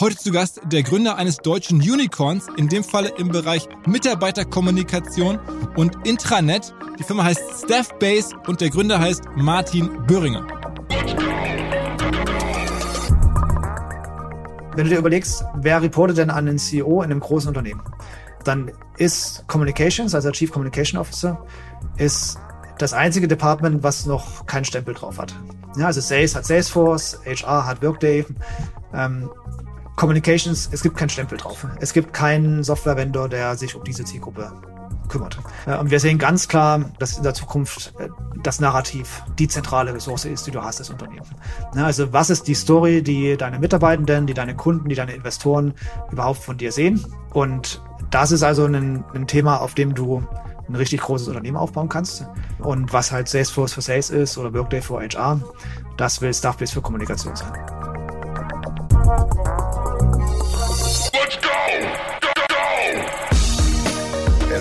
heute zu Gast der Gründer eines deutschen Unicorns, in dem Falle im Bereich Mitarbeiterkommunikation und Intranet. Die Firma heißt Staffbase und der Gründer heißt Martin Böhringer. Wenn du dir überlegst, wer reportet denn an den CEO in einem großen Unternehmen, dann ist Communications, also Chief Communication Officer, ist das einzige Department, was noch keinen Stempel drauf hat. Ja, also Sales hat Salesforce, HR hat Workday, ähm, Communications, es gibt keinen Stempel drauf. Es gibt keinen Software-Vendor, der sich um diese Zielgruppe kümmert. Und wir sehen ganz klar, dass in der Zukunft äh, das Narrativ die zentrale Ressource ist, die du hast als Unternehmen. Also was ist die Story, die deine Mitarbeitenden, die deine Kunden, die deine Investoren überhaupt von dir sehen? Und das ist also ein, ein Thema, auf dem du ein richtig großes Unternehmen aufbauen kannst. Und was halt Salesforce für Sales ist oder Workday für HR, das will Staffbase für Kommunikation sein.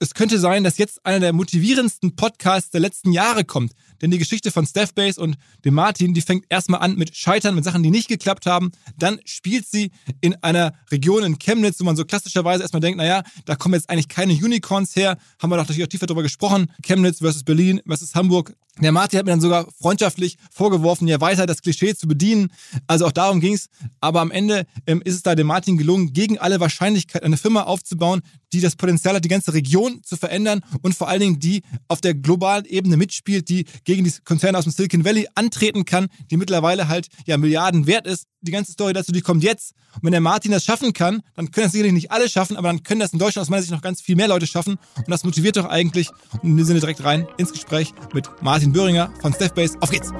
Es könnte sein, dass jetzt einer der motivierendsten Podcasts der letzten Jahre kommt. Denn die Geschichte von Staffbase und dem Martin, die fängt erstmal an mit Scheitern, mit Sachen, die nicht geklappt haben. Dann spielt sie in einer Region in Chemnitz, wo man so klassischerweise erstmal denkt, naja, da kommen jetzt eigentlich keine Unicorns her. Haben wir doch natürlich auch tiefer darüber gesprochen. Chemnitz versus Berlin versus Hamburg. Der Martin hat mir dann sogar freundschaftlich vorgeworfen, ja weiter das Klischee zu bedienen. Also auch darum ging es. Aber am Ende ähm, ist es da dem Martin gelungen, gegen alle Wahrscheinlichkeit eine Firma aufzubauen, die das Potenzial hat, die ganze Region zu verändern und vor allen Dingen die auf der globalen Ebene mitspielt, die gegen die Konzerne aus dem Silicon Valley antreten kann, die mittlerweile halt ja Milliarden wert ist. Die ganze Story dazu, die kommt jetzt. Und wenn der Martin das schaffen kann, dann können das sicherlich nicht alle schaffen, aber dann können das in Deutschland aus meiner Sicht noch ganz viel mehr Leute schaffen. Und das motiviert doch eigentlich. Und in diesem Sinne direkt rein ins Gespräch mit Martin Böhringer von Staffbase. Auf geht's!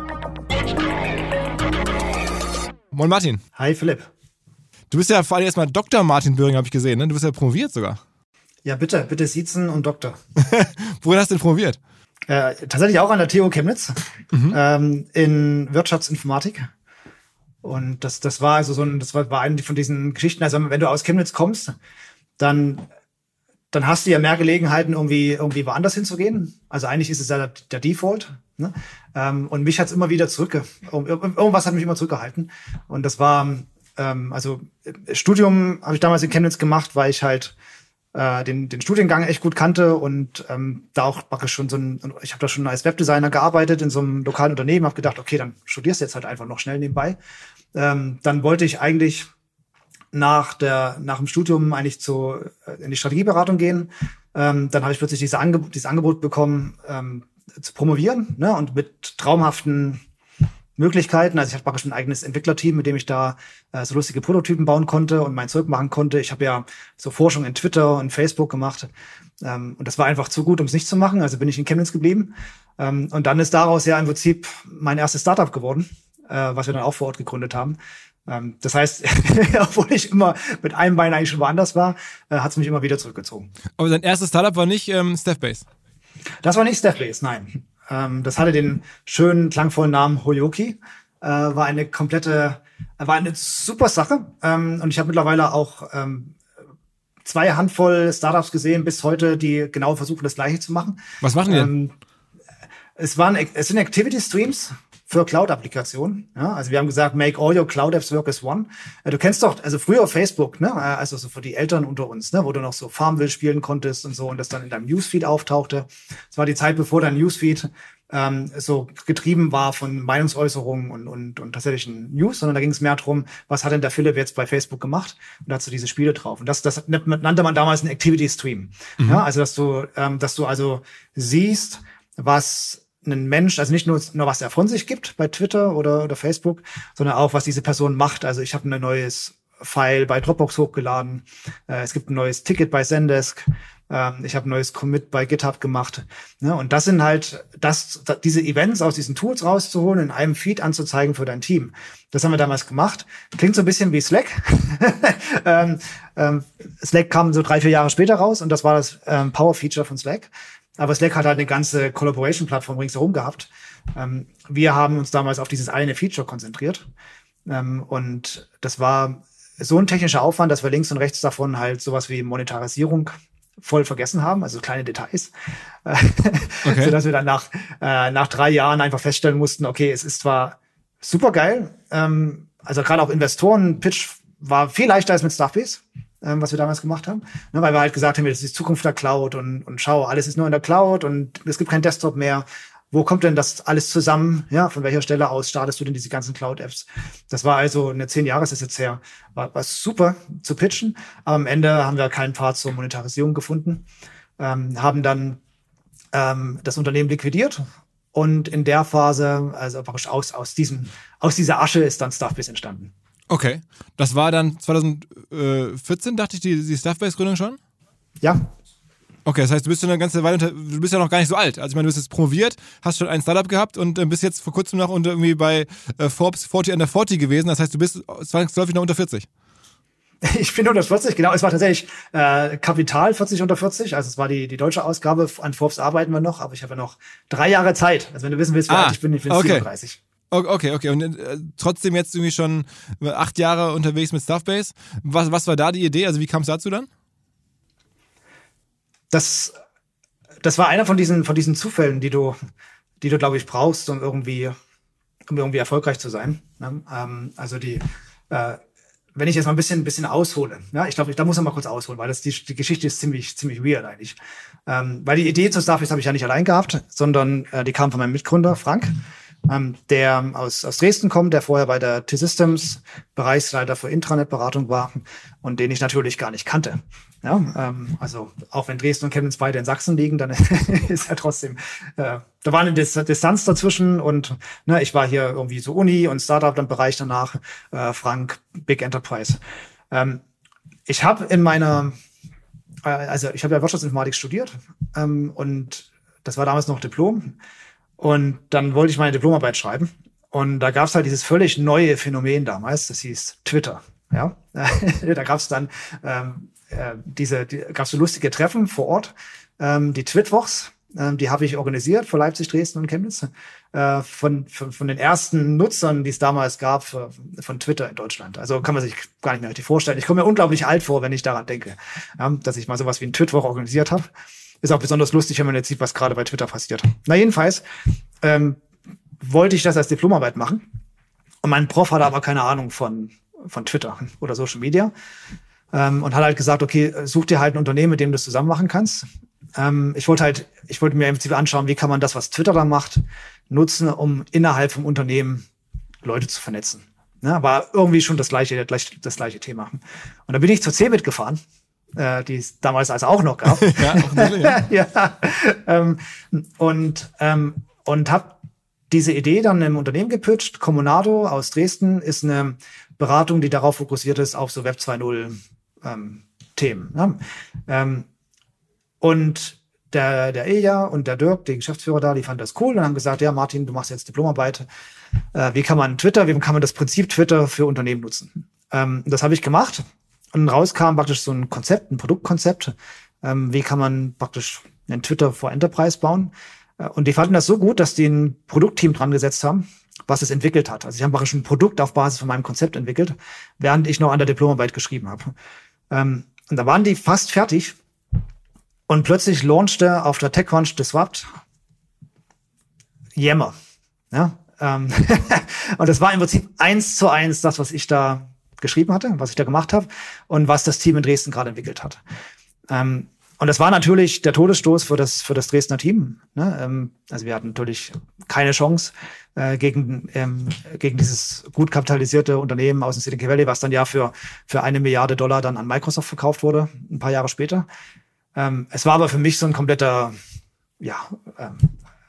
Moin Martin. Hi Philipp. Du bist ja vor allem erstmal Dr. Martin Böhringer, habe ich gesehen. Ne? Du bist ja promoviert sogar. Ja, bitte, bitte Siezen und Doktor. Worin hast du denn promoviert? Äh, tatsächlich auch an der TU Chemnitz mhm. ähm, in Wirtschaftsinformatik. Und das, das war also so ein, das war, war eine von diesen Geschichten. Also wenn du aus Chemnitz kommst, dann, dann hast du ja mehr Gelegenheiten, irgendwie, irgendwie woanders hinzugehen. Also eigentlich ist es ja der, der Default. Ne? Ähm, und mich hat's immer wieder zurück. Irgendwas hat mich immer zurückgehalten. Und das war, ähm, also Studium habe ich damals in Chemnitz gemacht, weil ich halt äh, den, den Studiengang echt gut kannte und ähm, da auch praktisch schon so ein, ich habe da schon als Webdesigner gearbeitet in so einem lokalen Unternehmen, habe gedacht, okay, dann studierst du jetzt halt einfach noch schnell nebenbei. Ähm, dann wollte ich eigentlich nach der nach dem Studium eigentlich zu äh, in die Strategieberatung gehen. Ähm, dann habe ich plötzlich diese Angebot, dieses Angebot bekommen, ähm, zu promovieren ne, und mit traumhaften Möglichkeiten. Also ich hatte praktisch ein eigenes Entwicklerteam, mit dem ich da äh, so lustige Prototypen bauen konnte und mein Zeug machen konnte. Ich habe ja so Forschung in Twitter und Facebook gemacht. Ähm, und das war einfach zu gut, um es nicht zu machen. Also bin ich in Chemnitz geblieben. Ähm, und dann ist daraus ja im Prinzip mein erstes Startup geworden, äh, was wir dann auch vor Ort gegründet haben. Ähm, das heißt, obwohl ich immer mit einem Bein eigentlich schon woanders war, äh, hat es mich immer wieder zurückgezogen. Aber dein erstes Startup war nicht ähm, Staffbase? Das war nicht Staffbase, nein. Ähm, das hatte den schönen, klangvollen Namen Hoyoki. Äh, war eine komplette, war eine super Sache. Ähm, und ich habe mittlerweile auch ähm, zwei Handvoll Startups gesehen bis heute, die genau versuchen, das Gleiche zu machen. Was machen die? Ähm, es waren, es sind Activity Streams für Cloud-Applikationen. Ja, also wir haben gesagt, make all your Cloud Apps work as one. Äh, du kennst doch, also früher Facebook, ne, äh, also so für die Eltern unter uns, ne, wo du noch so Farmville spielen konntest und so und das dann in deinem Newsfeed auftauchte. Das war die Zeit, bevor dein Newsfeed ähm, so getrieben war von Meinungsäußerungen und, und, und tatsächlichen News, sondern da ging es mehr darum, was hat denn der Philipp jetzt bei Facebook gemacht? Und da hast du diese Spiele drauf. Und das, das nannte man damals einen Activity Stream. Mhm. Ja, also dass du, ähm, dass du also siehst, was ein Mensch, also nicht nur, nur was er von sich gibt bei Twitter oder, oder Facebook, sondern auch, was diese Person macht. Also ich habe ein neues File bei Dropbox hochgeladen, äh, es gibt ein neues Ticket bei Zendesk, ähm, ich habe ein neues Commit bei GitHub gemacht. Ne? Und das sind halt, das, diese Events aus diesen Tools rauszuholen, in einem Feed anzuzeigen für dein Team. Das haben wir damals gemacht. Klingt so ein bisschen wie Slack. ähm, ähm, Slack kam so drei, vier Jahre später raus und das war das ähm, Power-Feature von Slack. Aber Slack hat halt eine ganze Collaboration-Plattform ringsherum gehabt. Ähm, wir haben uns damals auf dieses eine Feature konzentriert. Ähm, und das war so ein technischer Aufwand, dass wir links und rechts davon halt sowas wie Monetarisierung voll vergessen haben, also kleine Details, okay. so dass wir dann nach äh, nach drei Jahren einfach feststellen mussten, okay, es ist zwar super geil, ähm, also gerade auch Investoren-Pitch war viel leichter als mit Staffbase, ähm, was wir damals gemacht haben, ne, weil wir halt gesagt haben, das ist die Zukunft der Cloud und, und schau, alles ist nur in der Cloud und es gibt kein Desktop mehr. Wo kommt denn das alles zusammen? Ja, von welcher Stelle aus startest du denn diese ganzen Cloud-Apps? Das war also eine zehn Jahre ist jetzt her, war, war super zu pitchen, aber am Ende haben wir keinen Part zur Monetarisierung gefunden, ähm, haben dann ähm, das Unternehmen liquidiert und in der Phase, also aus, aus, diesem, aus dieser Asche ist dann Stuffbase entstanden. Okay. Das war dann 2014, dachte ich, die, die Stuffbase-Gründung schon? Ja. Okay, das heißt, du bist schon eine ganze Weile, du bist ja noch gar nicht so alt. Also ich meine, du bist jetzt promoviert, hast schon ein Startup gehabt und äh, bist jetzt vor kurzem noch unter, irgendwie bei äh, Forbes 40 under 40 gewesen. Das heißt, du bist zwangsläufig noch unter 40. Ich bin unter 40, genau. Es war tatsächlich äh, Kapital 40 unter 40. Also es war die, die deutsche Ausgabe. An Forbes arbeiten wir noch, aber ich habe ja noch drei Jahre Zeit. Also wenn du wissen willst, wie ah, alt ich bin, ich bin okay. 37. Okay, okay. Und äh, trotzdem jetzt irgendwie schon acht Jahre unterwegs mit Stuffbase. Was, was war da die Idee? Also wie kam es dazu dann? Das, das war einer von diesen, von diesen Zufällen, die du, die du, glaube ich, brauchst, um irgendwie, um irgendwie erfolgreich zu sein. Ne? Ähm, also die, äh, wenn ich jetzt mal ein bisschen, ein bisschen aushole, ja, ich glaube, da muss man mal kurz ausholen, weil das die, die Geschichte ist ziemlich, ziemlich weird eigentlich. Ähm, weil die Idee zu Starface habe ich ja nicht allein gehabt, sondern äh, die kam von meinem Mitgründer Frank ähm, der aus, aus Dresden kommt, der vorher bei der T-Systems Bereichsleiter für Intranet-Beratung war und den ich natürlich gar nicht kannte. Ja, ähm, also auch wenn Dresden und Chemnitz beide in Sachsen liegen, dann ist er trotzdem, äh, da war eine Dis Distanz dazwischen und ne, ich war hier irgendwie so Uni und Startup dann Bereich danach, äh, Frank, Big Enterprise. Ähm, ich habe in meiner, äh, also ich habe ja Wirtschaftsinformatik studiert ähm, und das war damals noch Diplom. Und dann wollte ich meine Diplomarbeit schreiben. Und da gab es halt dieses völlig neue Phänomen damals, das hieß Twitter. Ja, da gab es dann ähm, äh, diese, die, gab's so lustige Treffen vor Ort, ähm, die Twitwochs, ähm, die habe ich organisiert für Leipzig, Dresden und Chemnitz, äh, von, von, von den ersten Nutzern, die es damals gab für, von Twitter in Deutschland. Also kann man sich gar nicht mehr richtig vorstellen. Ich komme mir unglaublich alt vor, wenn ich daran denke, ja, dass ich mal sowas wie ein Twitwoch organisiert habe. Ist auch besonders lustig, wenn man jetzt sieht, was gerade bei Twitter passiert. Na jedenfalls ähm, wollte ich das als Diplomarbeit machen. Und mein Prof hatte aber keine Ahnung von, von Twitter oder Social Media. Ähm, und hat halt gesagt, okay, such dir halt ein Unternehmen, mit dem du das zusammen machen kannst. Ähm, ich wollte halt, ich wollte mir im Prinzip anschauen, wie kann man das, was Twitter da macht, nutzen, um innerhalb vom Unternehmen Leute zu vernetzen. Ja, war irgendwie schon das gleiche, das gleiche Thema. Und da bin ich zur Cebit gefahren äh, die es damals also auch noch gab. ja, ja. ja. Ähm, und ähm, und habe diese Idee dann im Unternehmen gepitcht. Comunado aus Dresden ist eine Beratung, die darauf fokussiert ist, auf so Web 2.0 ähm, Themen. Ja. Ähm, und der, der Eja und der Dirk, die Geschäftsführer da, die fanden das cool und haben gesagt, ja, Martin, du machst jetzt Diplomarbeit. Äh, wie kann man Twitter, wie kann man das Prinzip Twitter für Unternehmen nutzen? Ähm, das habe ich gemacht und rauskam praktisch so ein Konzept, ein Produktkonzept. Ähm, wie kann man praktisch einen Twitter for Enterprise bauen? Äh, und die fanden das so gut, dass die ein Produktteam dran gesetzt haben, was es entwickelt hat. Also ich habe praktisch ein Produkt auf Basis von meinem Konzept entwickelt, während ich noch an der Diplomarbeit geschrieben habe. Ähm, und da waren die fast fertig und plötzlich launchte auf der TechCrunch Disrupt Yammer. Ja? Ähm und das war im Prinzip eins zu eins das, was ich da geschrieben hatte, was ich da gemacht habe und was das Team in Dresden gerade entwickelt hat. Ähm, und das war natürlich der Todesstoß für das, für das Dresdner Team. Ne? Ähm, also wir hatten natürlich keine Chance äh, gegen, ähm, gegen dieses gut kapitalisierte Unternehmen aus dem Silicon Valley, was dann ja für, für eine Milliarde Dollar dann an Microsoft verkauft wurde, ein paar Jahre später. Ähm, es war aber für mich so ein kompletter, ja, ähm,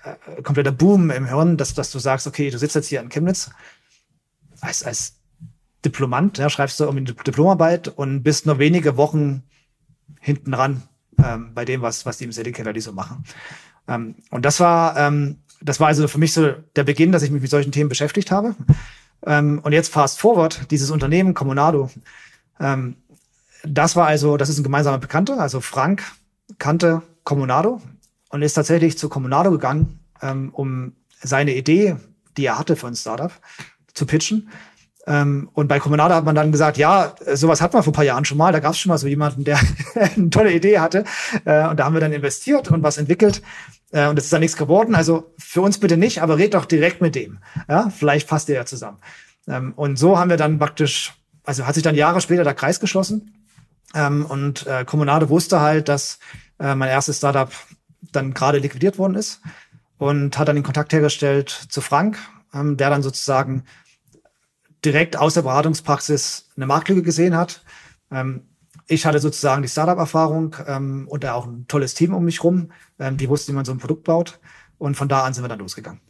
äh, kompletter Boom im Hirn, dass, dass du sagst, okay, du sitzt jetzt hier in Chemnitz als, als Diplomant, ja, schreibst du um die Diplomarbeit und bist nur wenige Wochen hinten ran ähm, bei dem, was, was die im Silicon Valley so machen. Ähm, und das war, ähm, das war also für mich so der Beginn, dass ich mich mit solchen Themen beschäftigt habe. Ähm, und jetzt fast forward, dieses Unternehmen Comunado, ähm, das war also, das ist ein gemeinsamer Bekannter, also Frank kannte Comunado und ist tatsächlich zu Comunado gegangen, ähm, um seine Idee, die er hatte für ein Startup, zu pitchen. Ähm, und bei Comunado hat man dann gesagt, ja, sowas hat man vor ein paar Jahren schon mal. Da gab es schon mal so jemanden, der eine tolle Idee hatte. Äh, und da haben wir dann investiert und was entwickelt. Äh, und das ist dann nichts geworden. Also für uns bitte nicht, aber red doch direkt mit dem. Ja, vielleicht passt ihr ja zusammen. Ähm, und so haben wir dann praktisch, also hat sich dann Jahre später der Kreis geschlossen. Ähm, und äh, Comunado wusste halt, dass äh, mein erstes Startup dann gerade liquidiert worden ist und hat dann den Kontakt hergestellt zu Frank, ähm, der dann sozusagen direkt aus der Beratungspraxis eine Marktlücke gesehen hat. Ähm, ich hatte sozusagen die Startup-Erfahrung ähm, und da auch ein tolles Team um mich rum, ähm, die wussten, wie man so ein Produkt baut. Und von da an sind wir dann losgegangen.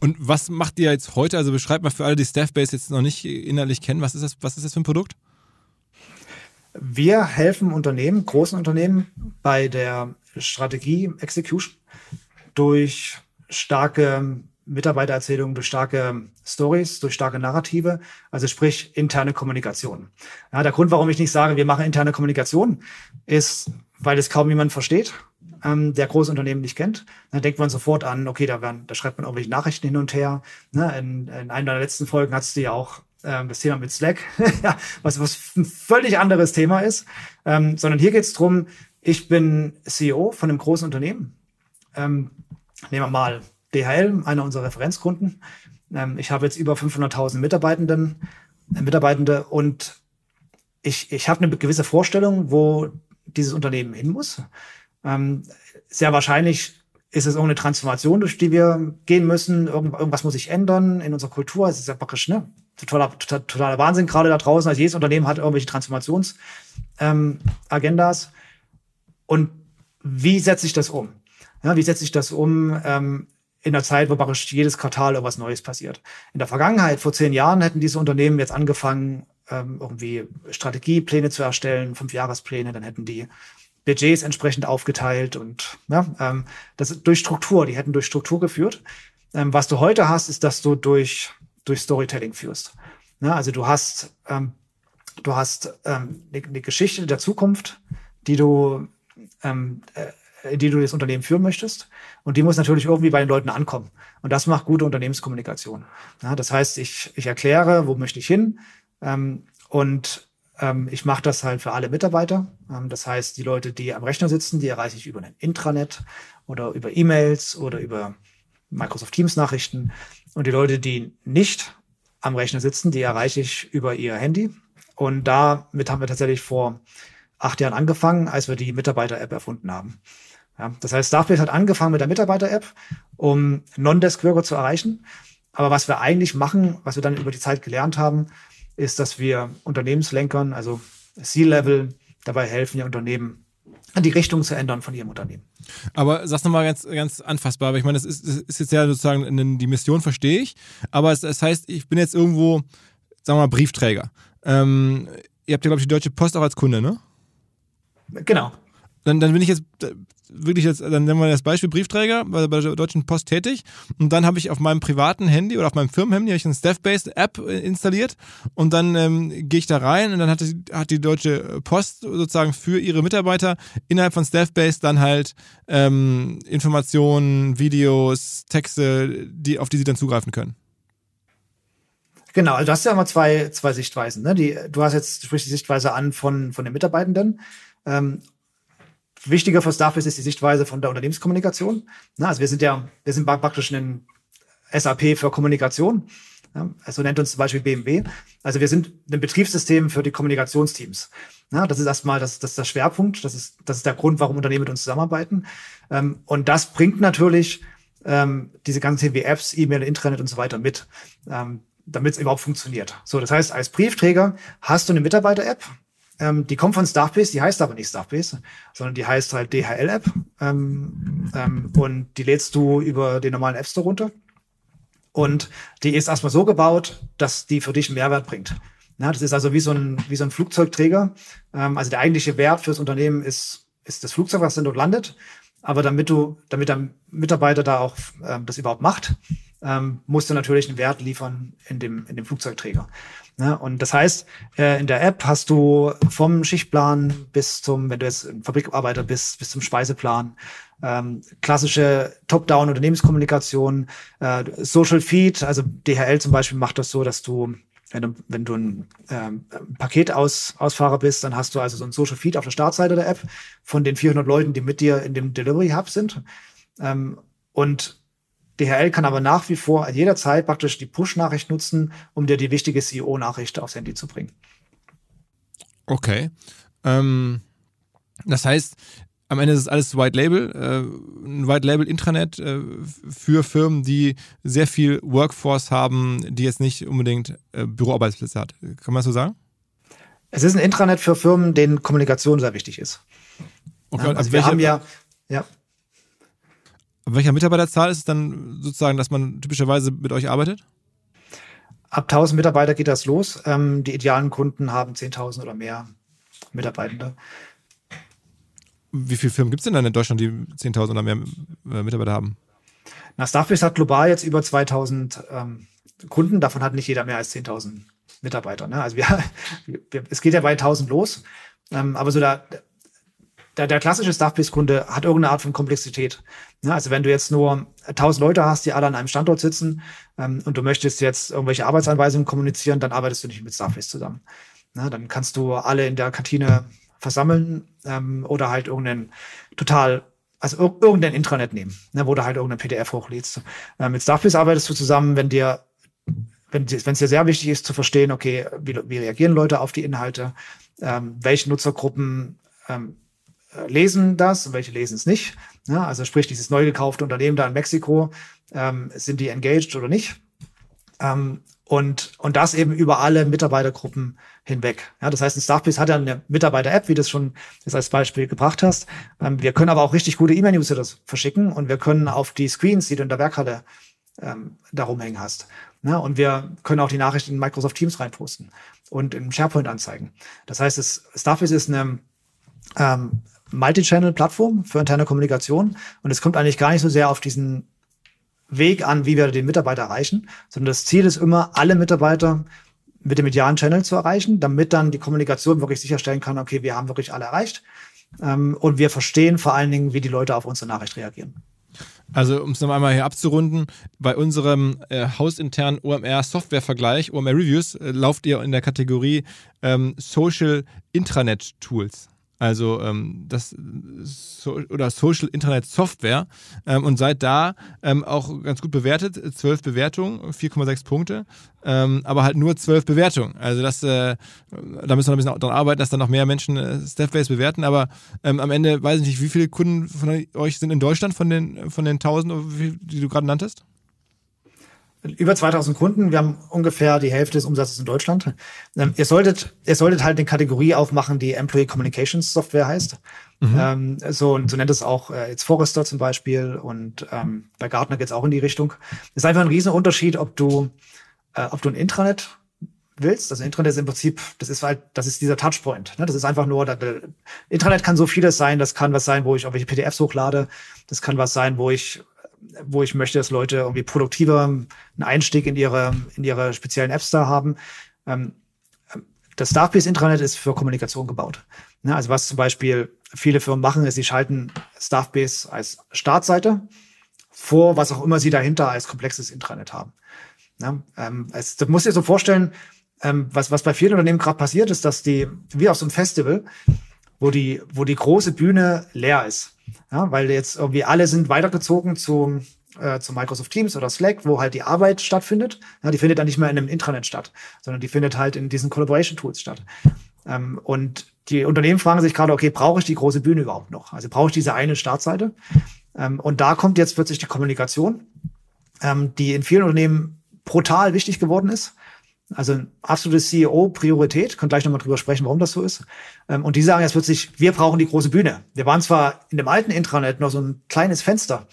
Und was macht ihr jetzt heute? Also beschreibt mal für alle, die Staffbase jetzt noch nicht innerlich kennen, was ist das, was ist das für ein Produkt? Wir helfen Unternehmen, großen Unternehmen, bei der Strategie Execution durch starke Mitarbeitererzählungen, durch starke Stories, durch starke Narrative, also sprich interne Kommunikation. Ja, der Grund, warum ich nicht sage, wir machen interne Kommunikation, ist, weil es kaum jemand versteht, ähm, der große Unternehmen nicht kennt. Dann denkt man sofort an, okay, da, werden, da schreibt man irgendwelche Nachrichten hin und her. Ne? In, in einer der letzten Folgen hast du ja auch ähm, das Thema mit Slack, was, was ein völlig anderes Thema ist, ähm, sondern hier geht es darum, ich bin CEO von einem großen Unternehmen. Ähm, nehmen wir mal DHL, einer unserer Referenzkunden. Ähm, ich habe jetzt über 500.000 Mitarbeitenden, äh, Mitarbeitende und ich, ich habe eine gewisse Vorstellung, wo dieses Unternehmen hin muss. Ähm, sehr wahrscheinlich ist es irgendeine Transformation, durch die wir gehen müssen. Irgend, irgendwas muss sich ändern in unserer Kultur. Es ist ja praktisch ne? totaler, totaler Wahnsinn gerade da draußen. Also jedes Unternehmen hat irgendwelche Transformationsagendas. Ähm, und wie setze ich das um? Ja, wie setze ich das um ähm, in der Zeit, wo praktisch jedes Quartal irgendwas Neues passiert? In der Vergangenheit, vor zehn Jahren, hätten diese Unternehmen jetzt angefangen, ähm, irgendwie Strategiepläne zu erstellen, Fünfjahrespläne, dann hätten die Budgets entsprechend aufgeteilt und ja, ähm, das durch Struktur, die hätten durch Struktur geführt. Ähm, was du heute hast, ist, dass du durch, durch Storytelling führst. Also du hast, du hast ähm, eine, eine Geschichte der Zukunft, die du ähm, äh, die du das Unternehmen führen möchtest. Und die muss natürlich irgendwie bei den Leuten ankommen. Und das macht gute Unternehmenskommunikation. Ja, das heißt, ich, ich erkläre, wo möchte ich hin. Ähm, und ähm, ich mache das halt für alle Mitarbeiter. Ähm, das heißt, die Leute, die am Rechner sitzen, die erreiche ich über ein Intranet oder über E-Mails oder über Microsoft Teams Nachrichten. Und die Leute, die nicht am Rechner sitzen, die erreiche ich über ihr Handy. Und damit haben wir tatsächlich vor acht Jahren angefangen, als wir die Mitarbeiter-App erfunden haben. Ja, das heißt, Staffbase hat angefangen mit der Mitarbeiter-App, um Non-Desk-Worker zu erreichen. Aber was wir eigentlich machen, was wir dann über die Zeit gelernt haben, ist, dass wir Unternehmenslenkern, also C-Level, dabei helfen, ihr Unternehmen die Richtung zu ändern von ihrem Unternehmen. Aber sag's nochmal ganz, ganz anfassbar, weil ich meine, das ist, das ist jetzt ja sozusagen die Mission, verstehe ich. Aber es, das heißt, ich bin jetzt irgendwo, sagen wir mal, Briefträger. Ähm, ihr habt ja, glaube ich, die Deutsche Post auch als Kunde, ne? Genau. Dann, dann bin ich jetzt äh, wirklich jetzt, dann nehmen wir das Beispiel Briefträger bei, bei der Deutschen Post tätig und dann habe ich auf meinem privaten Handy oder auf meinem Firmenhandy habe ich eine Staff-Based App äh, installiert und dann ähm, gehe ich da rein und dann hat die, hat die Deutsche Post sozusagen für ihre Mitarbeiter innerhalb von Staff-Based dann halt ähm, Informationen, Videos, Texte, die, auf die sie dann zugreifen können. Genau, also du hast ja immer zwei, zwei Sichtweisen. Ne? Die, du hast jetzt, du sprichst die Sichtweise an von, von den Mitarbeitenden. Ähm, wichtiger für Starface ist die Sichtweise von der Unternehmenskommunikation. Na, also wir sind ja, wir sind praktisch ein SAP für Kommunikation. Ja, also nennt uns zum Beispiel BMW. Also wir sind ein Betriebssystem für die Kommunikationsteams. Ja, das ist erstmal das, das ist der Schwerpunkt. Das ist, das ist der Grund, warum Unternehmen mit uns zusammenarbeiten. Ähm, und das bringt natürlich ähm, diese ganzen Themen wie Apps, E-Mail, Intranet und so weiter mit. Ähm, damit es überhaupt funktioniert. So, das heißt, als Briefträger hast du eine Mitarbeiter-App, ähm, die kommt von Staffbase, die heißt aber nicht Staffbase, sondern die heißt halt DHL-App ähm, ähm, und die lädst du über den normalen App Store runter. Und die ist erstmal so gebaut, dass die für dich einen Mehrwert bringt. Ja, das ist also wie so ein, wie so ein Flugzeugträger. Ähm, also der eigentliche Wert fürs Unternehmen ist, ist das Flugzeug, was dann dort landet. Aber damit du, damit der Mitarbeiter da auch ähm, das überhaupt macht, ähm, musst du natürlich einen Wert liefern in dem, in dem Flugzeugträger. Ja, und das heißt, äh, in der App hast du vom Schichtplan bis zum, wenn du jetzt ein Fabrikarbeiter bist, bis zum Speiseplan, ähm, klassische Top-Down-Unternehmenskommunikation, äh, Social Feed, also DHL zum Beispiel macht das so, dass du wenn du, wenn du ein ähm, Paketausfahrer bist, dann hast du also so ein Social Feed auf der Startseite der App von den 400 Leuten, die mit dir in dem Delivery Hub sind. Ähm, und DHL kann aber nach wie vor jederzeit praktisch die Push-Nachricht nutzen, um dir die wichtige CEO-Nachricht aufs Handy zu bringen. Okay. Ähm, das heißt, am Ende ist es alles White Label, äh, ein White Label Intranet äh, für Firmen, die sehr viel Workforce haben, die jetzt nicht unbedingt äh, Büroarbeitsplätze hat. Kann man das so sagen? Es ist ein Intranet für Firmen, denen Kommunikation sehr wichtig ist. Okay, ja, also wir haben ja, ja. Welcher Mitarbeiterzahl ist es dann sozusagen, dass man typischerweise mit euch arbeitet? Ab 1000 Mitarbeiter geht das los. Ähm, die idealen Kunden haben 10.000 oder mehr Mitarbeitende. Wie viele Firmen gibt es denn dann in Deutschland, die 10.000 oder mehr äh, Mitarbeiter haben? Na, Staffbase hat global jetzt über 2000 ähm, Kunden. Davon hat nicht jeder mehr als 10.000 Mitarbeiter. Ne? Also wir, wir, es geht ja bei 1000 los. Ähm, aber so der, der, der klassische Staffbase-Kunde hat irgendeine Art von Komplexität. Ja, also wenn du jetzt nur 1000 Leute hast, die alle an einem Standort sitzen ähm, und du möchtest jetzt irgendwelche Arbeitsanweisungen kommunizieren, dann arbeitest du nicht mit Staffbase zusammen. Ja, dann kannst du alle in der Kantine versammeln ähm, oder halt irgendeinen total also irgendein Intranet nehmen, ne, wo du halt irgendein PDF hochlädst. Äh, mit Staffbase arbeitest du zusammen, wenn dir wenn es dir sehr wichtig ist zu verstehen, okay, wie, wie reagieren Leute auf die Inhalte, ähm, welche Nutzergruppen ähm, äh, lesen das und welche lesen es nicht. Ja, also sprich, dieses neu gekaufte Unternehmen da in Mexiko, ähm, sind die engaged oder nicht? Ähm, und, und das eben über alle Mitarbeitergruppen hinweg. Ja, das heißt, ein Staffbase hat ja eine Mitarbeiter-App, wie du es schon jetzt als Beispiel gebracht hast. Ähm, wir können aber auch richtig gute E-Mail-Newsletters verschicken und wir können auf die Screens, die du in der Werkhalle ähm, darum hängen hast. Ja, und wir können auch die Nachrichten in Microsoft Teams reinposten und in SharePoint anzeigen. Das heißt, das Staffbase ist eine ähm, Multi-Channel-Plattform für interne Kommunikation. Und es kommt eigentlich gar nicht so sehr auf diesen Weg an, wie wir den Mitarbeiter erreichen, sondern das Ziel ist immer, alle Mitarbeiter mit dem medialen Channel zu erreichen, damit dann die Kommunikation wirklich sicherstellen kann, okay, wir haben wirklich alle erreicht. Ähm, und wir verstehen vor allen Dingen, wie die Leute auf unsere Nachricht reagieren. Also, um es noch einmal hier abzurunden, bei unserem äh, hausinternen OMR-Software-Vergleich, OMR-Reviews, äh, lauft ihr in der Kategorie ähm, Social Intranet Tools also ähm, das so, oder Social Internet Software ähm, und seit da ähm, auch ganz gut bewertet, zwölf Bewertungen, 4,6 Punkte, ähm, aber halt nur zwölf Bewertungen. Also das, äh, da müssen wir ein bisschen daran arbeiten, dass dann noch mehr Menschen äh, Staffbase bewerten, aber ähm, am Ende weiß ich nicht, wie viele Kunden von euch sind in Deutschland von den von den 1000, die du gerade nanntest? Über 2000 Kunden. Wir haben ungefähr die Hälfte des Umsatzes in Deutschland. Ähm, ihr solltet, ihr solltet halt eine Kategorie aufmachen, die Employee Communications Software heißt. Mhm. Ähm, so, so nennt es auch äh, jetzt Forrester zum Beispiel und ähm, bei Gartner geht's auch in die Richtung. Es ist einfach ein Riesenunterschied, ob du, äh, ob du ein Intranet willst. Also Intranet ist im Prinzip, das ist halt, das ist dieser Touchpoint. Ne? Das ist einfach nur, das, Intranet kann so vieles sein. Das kann was sein, wo ich irgendwelche PDFs hochlade. Das kann was sein, wo ich, wo ich möchte, dass Leute irgendwie produktiver einen Einstieg in ihre, in ihre speziellen Apps da haben. Ähm, das Staffbase Intranet ist für Kommunikation gebaut. Ne? Also was zum Beispiel viele Firmen machen, ist, sie schalten Staffbase als Startseite vor, was auch immer sie dahinter als komplexes Intranet haben. Ne? Ähm, es, das muss dir so vorstellen, ähm, was, was bei vielen Unternehmen gerade passiert, ist, dass die, wie auf so einem Festival, wo die, wo die große Bühne leer ist. Ja, weil jetzt irgendwie alle sind weitergezogen zu, äh, zu Microsoft Teams oder Slack, wo halt die Arbeit stattfindet. Ja, die findet dann nicht mehr in einem Intranet statt, sondern die findet halt in diesen Collaboration Tools statt. Ähm, und die Unternehmen fragen sich gerade, okay, brauche ich die große Bühne überhaupt noch? Also brauche ich diese eine Startseite? Ähm, und da kommt jetzt plötzlich die Kommunikation, ähm, die in vielen Unternehmen brutal wichtig geworden ist. Also absolute CEO-Priorität. Könnt gleich nochmal drüber sprechen, warum das so ist. Ähm, und die sagen jetzt plötzlich, wir brauchen die große Bühne. Wir waren zwar in dem alten Intranet noch so ein kleines Fenster,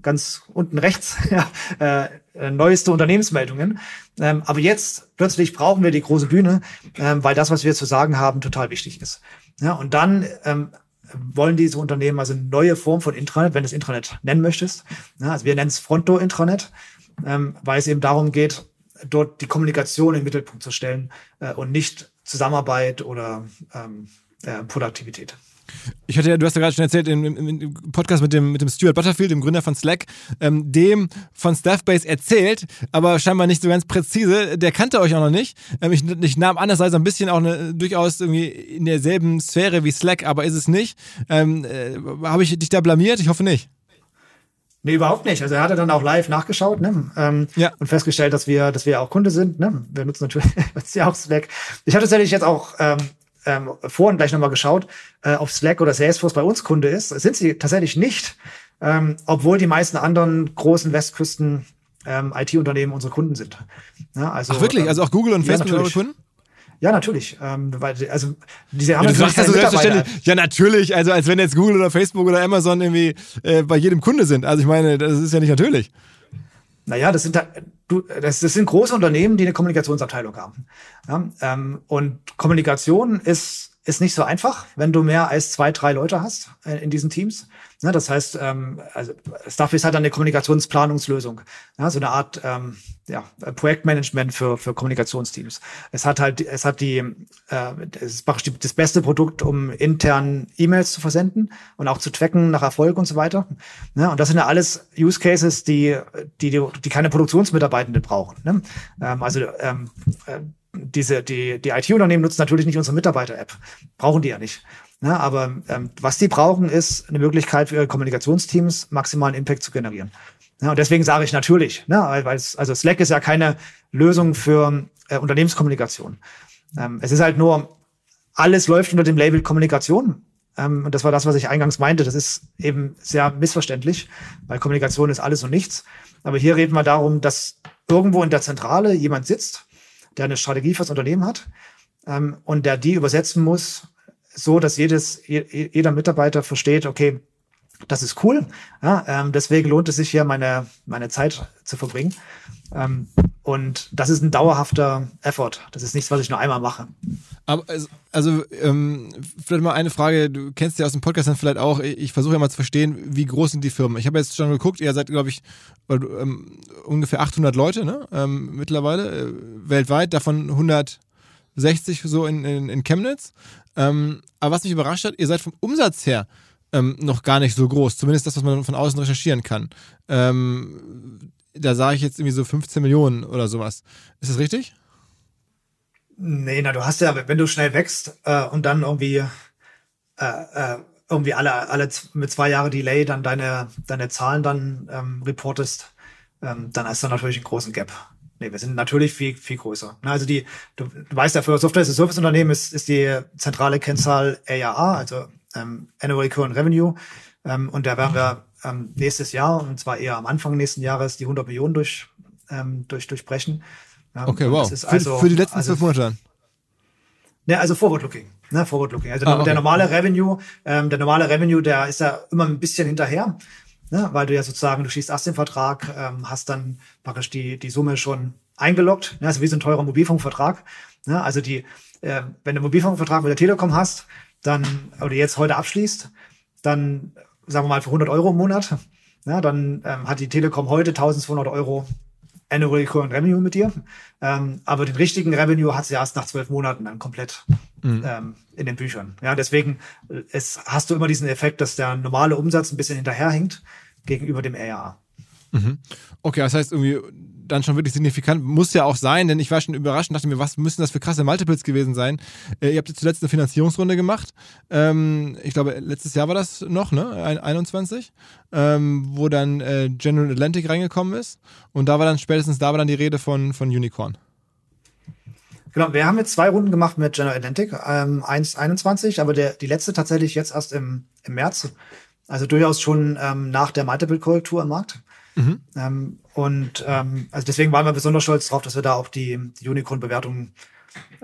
ganz unten rechts, ja, äh, neueste Unternehmensmeldungen. Ähm, aber jetzt plötzlich brauchen wir die große Bühne, ähm, weil das, was wir zu sagen haben, total wichtig ist. Ja, und dann ähm, wollen diese Unternehmen also eine neue Form von Intranet, wenn du es Intranet nennen möchtest. Ja, also wir nennen es Fronto-Intranet, ähm, weil es eben darum geht, dort die Kommunikation in den Mittelpunkt zu stellen äh, und nicht Zusammenarbeit oder ähm, äh, Produktivität. Ich hatte ja, du hast ja gerade schon erzählt, im, im, Podcast mit dem, mit dem Stuart Butterfield, dem Gründer von Slack, ähm, dem von Staffbase erzählt, aber scheinbar nicht so ganz präzise. Der kannte euch auch noch nicht. Ähm, ich, ich, nahm an, das sei so ein bisschen auch eine, durchaus irgendwie in derselben Sphäre wie Slack, aber ist es nicht. Ähm, äh, Habe ich dich da blamiert? Ich hoffe nicht. Nee, überhaupt nicht. Also er hatte dann auch live nachgeschaut ne? ähm, ja. und festgestellt, dass wir, dass wir auch Kunde sind. Ne? Wir nutzen natürlich ja auch Slack. Ich hatte tatsächlich jetzt auch ähm, ähm, vorhin gleich nochmal geschaut, äh, ob Slack oder Salesforce bei uns Kunde ist. Sind sie tatsächlich nicht, ähm, obwohl die meisten anderen großen Westküsten ähm, IT-Unternehmen unsere Kunden sind. Ja, also, Ach wirklich? Ähm, also auch Google und Facebook ja, sind eure Kunden? Ja, natürlich. Ähm, weil, also, diese haben ja, sagst also selbstverständlich, ja, natürlich. Also, als wenn jetzt Google oder Facebook oder Amazon irgendwie äh, bei jedem Kunde sind. Also, ich meine, das ist ja nicht natürlich. Naja, das sind, du, das, das sind große Unternehmen, die eine Kommunikationsabteilung haben. Ja, ähm, und Kommunikation ist ist nicht so einfach, wenn du mehr als zwei, drei Leute hast äh, in diesen Teams. Ne, das heißt, ähm, also Staff ist halt eine Kommunikationsplanungslösung, so eine Art ähm, ja, Projektmanagement für, für Kommunikationsteams. Es hat halt, es hat die, äh, es ist das beste Produkt, um intern E-Mails zu versenden und auch zu tracken nach Erfolg und so weiter. Ne, und das sind ja alles Use Cases, die, die, die, keine Produktionsmitarbeitende brauchen. Ne? Ähm, also ähm, äh, diese, die, die IT-Unternehmen nutzen natürlich nicht unsere Mitarbeiter-App. Brauchen die ja nicht. Ne? Aber ähm, was die brauchen, ist eine Möglichkeit für ihre Kommunikationsteams maximalen Impact zu generieren. Ja, und deswegen sage ich natürlich, ne, weil es, also Slack ist ja keine Lösung für äh, Unternehmenskommunikation. Ähm, es ist halt nur, alles läuft unter dem Label Kommunikation. Ähm, und das war das, was ich eingangs meinte. Das ist eben sehr missverständlich, weil Kommunikation ist alles und nichts. Aber hier reden wir darum, dass irgendwo in der Zentrale jemand sitzt, der eine Strategie fürs Unternehmen hat ähm, und der die übersetzen muss, so dass jedes, jeder Mitarbeiter versteht, okay, das ist cool. Ja, ähm, deswegen lohnt es sich hier meine, meine Zeit zu verbringen. Ähm, und das ist ein dauerhafter Effort. Das ist nichts, was ich nur einmal mache. Aber also, also ähm, vielleicht mal eine Frage, du kennst ja aus dem Podcast dann vielleicht auch, ich versuche ja mal zu verstehen, wie groß sind die Firmen. Ich habe jetzt schon geguckt, ihr seid, glaube ich, ähm, ungefähr 800 Leute ne? ähm, mittlerweile äh, weltweit, davon 160 so in, in, in Chemnitz. Ähm, aber was mich überrascht hat, ihr seid vom Umsatz her ähm, noch gar nicht so groß, zumindest das, was man von außen recherchieren kann. Ähm, da sage ich jetzt irgendwie so 15 Millionen oder sowas. Ist das richtig? Nee, na, du hast ja, wenn du schnell wächst äh, und dann irgendwie äh, äh, irgendwie alle, alle mit zwei Jahre Delay dann deine, deine Zahlen dann ähm, reportest, ähm, dann hast du natürlich einen großen Gap. Nee, wir sind natürlich viel, viel größer. Also die, du, du weißt ja, für Software as a Service Unternehmen ist, ist die zentrale Kennzahl ARA, also ähm, Annual Recurring Revenue. Ähm, und da werden wir ähm, nächstes Jahr, und zwar eher am Anfang nächsten Jahres, die 100 Millionen durch, ähm, durch, durchbrechen. Ja, okay, wow. Also, für, für, die letzten also, zwölf Monate Ne, also Forward-Looking. Ne, Forward-Looking. Also ah, okay. der normale Revenue, ähm, der normale Revenue, der ist ja immer ein bisschen hinterher, ne, weil du ja sozusagen, du schießt erst den Vertrag, ähm, hast dann praktisch die, die Summe schon eingeloggt, ja, also wie so ein teurer Mobilfunkvertrag. Ja, also die, äh, wenn du einen Mobilfunkvertrag mit der Telekom hast, dann, oder jetzt heute abschließt, dann sagen wir mal für 100 Euro im Monat, ja, dann ähm, hat die Telekom heute 1200 Euro Annual Recurring Revenue mit dir. Ähm, aber den richtigen Revenue hat sie erst nach zwölf Monaten dann komplett mhm. ähm, in den Büchern. Ja, deswegen es, hast du immer diesen Effekt, dass der normale Umsatz ein bisschen hinterherhinkt gegenüber dem ARA. Mhm. Okay, das heißt irgendwie dann schon wirklich signifikant. Muss ja auch sein, denn ich war schon überrascht und dachte mir, was müssen das für krasse Multiples gewesen sein? Äh, ihr habt jetzt zuletzt eine Finanzierungsrunde gemacht. Ähm, ich glaube, letztes Jahr war das noch, ne? 21, ähm, wo dann äh, General Atlantic reingekommen ist. Und da war dann spätestens, da war dann die Rede von, von Unicorn. Genau, wir haben jetzt zwei Runden gemacht mit General Atlantic, ähm, 1,21, aber der, die letzte tatsächlich jetzt erst im, im März. Also durchaus schon ähm, nach der Multiple-Korrektur im Markt. Mhm. Ähm, und ähm, also deswegen waren wir besonders stolz darauf, dass wir da auch die, die Unicorn-Bewertung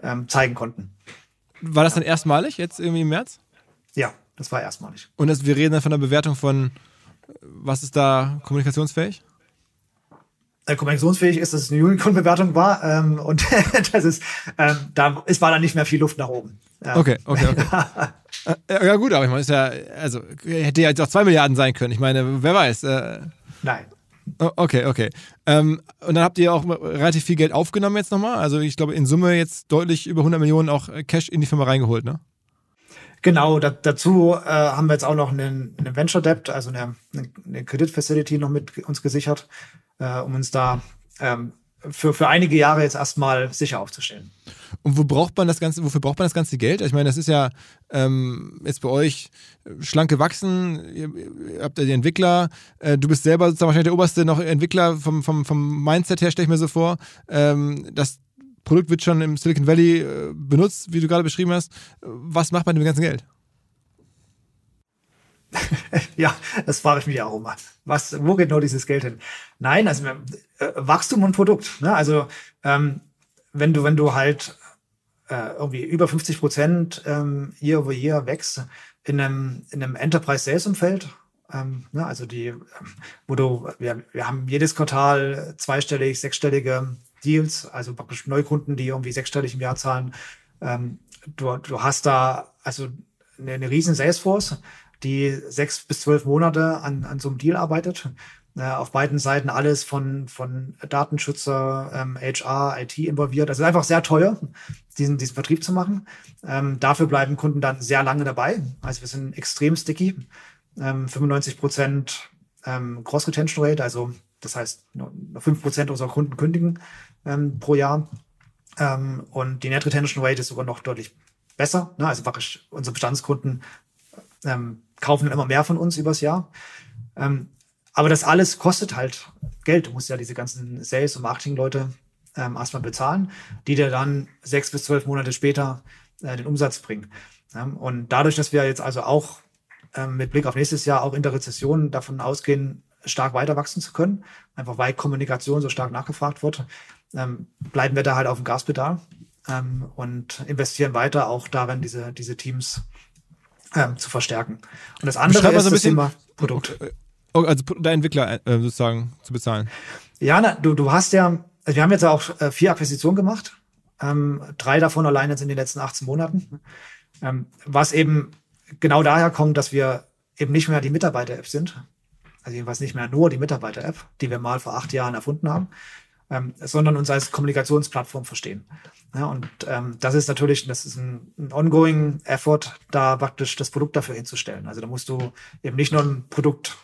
ähm, zeigen konnten. War das dann erstmalig jetzt irgendwie im März? Ja, das war erstmalig. Und das, wir reden dann von der Bewertung von, was ist da kommunikationsfähig? Äh, kommunikationsfähig ist, dass es eine Unicorn-Bewertung war ähm, und das ist, ähm, da ist, war dann nicht mehr viel Luft nach oben. Ja. Okay, okay, okay. Äh, ja gut, aber ich meine, ist ja, also hätte ja jetzt auch zwei Milliarden sein können. Ich meine, wer weiß. Äh, Nein. Oh, okay, okay. Ähm, und dann habt ihr auch relativ viel Geld aufgenommen jetzt nochmal. Also ich glaube in Summe jetzt deutlich über 100 Millionen auch Cash in die Firma reingeholt, ne? Genau, da, dazu äh, haben wir jetzt auch noch einen, einen Venture Debt, also eine, eine Kreditfacility noch mit uns gesichert, äh, um uns da ähm, für, für einige Jahre jetzt erstmal sicher aufzustellen. Und wo braucht man das ganze, wofür braucht man das ganze Geld? Ich meine, das ist ja ähm, jetzt bei euch schlank gewachsen, ihr, ihr habt ja die Entwickler, äh, du bist selber sozusagen wahrscheinlich der oberste noch Entwickler vom, vom, vom Mindset her, stelle ich mir so vor. Ähm, das Produkt wird schon im Silicon Valley äh, benutzt, wie du gerade beschrieben hast. Was macht man mit dem ganzen Geld? Ja, das frage ich mich auch immer. Was, wo geht nur dieses Geld hin? Nein, also äh, Wachstum und Produkt. Ne? Also ähm, wenn du, wenn du halt äh, irgendwie über 50 Prozent ähm, year over year wächst in einem, in einem Enterprise Sales Umfeld, ähm, ne? also die, wo du, wir, wir haben jedes Quartal zweistellig, sechsstellige Deals, also praktisch Neukunden, die irgendwie sechsstellig im Jahr zahlen. Ähm, du, du hast da also eine, eine riesen Salesforce die sechs bis zwölf Monate an, an so einem Deal arbeitet. Äh, auf beiden Seiten alles von, von Datenschützer, ähm, HR, IT involviert. Also einfach sehr teuer, diesen, diesen Vertrieb zu machen. Ähm, dafür bleiben Kunden dann sehr lange dabei. Also wir sind extrem sticky. Ähm, 95 Prozent ähm, Cross Retention Rate, also das heißt, nur 5 Prozent unserer Kunden kündigen ähm, pro Jahr. Ähm, und die Net Retention Rate ist sogar noch deutlich besser. Ne? Also wirklich unsere Bestandskunden ähm, kaufen immer mehr von uns übers Jahr. Ähm, aber das alles kostet halt Geld. Du musst ja diese ganzen Sales- und Marketing-Leute ähm, erstmal bezahlen, die dir dann sechs bis zwölf Monate später äh, den Umsatz bringen. Ja, und dadurch, dass wir jetzt also auch ähm, mit Blick auf nächstes Jahr auch in der Rezession davon ausgehen, stark weiter wachsen zu können, einfach weil Kommunikation so stark nachgefragt wird, ähm, bleiben wir da halt auf dem Gaspedal ähm, und investieren weiter auch darin, diese, diese Teams ähm, zu verstärken. Und das andere ist so das Thema Produkt. Oh, also der Entwickler äh, sozusagen zu bezahlen. Ja, na, du, du hast ja, also wir haben jetzt auch äh, vier Akquisitionen gemacht, ähm, drei davon allein jetzt in den letzten 18 Monaten, ähm, was eben genau daher kommt, dass wir eben nicht mehr die Mitarbeiter-App sind, also jedenfalls nicht mehr nur die Mitarbeiter-App, die wir mal vor acht Jahren erfunden haben, ähm, sondern uns als Kommunikationsplattform verstehen. Ja, und ähm, das ist natürlich, das ist ein, ein ongoing Effort, da praktisch das Produkt dafür hinzustellen. Also da musst du eben nicht nur ein Produkt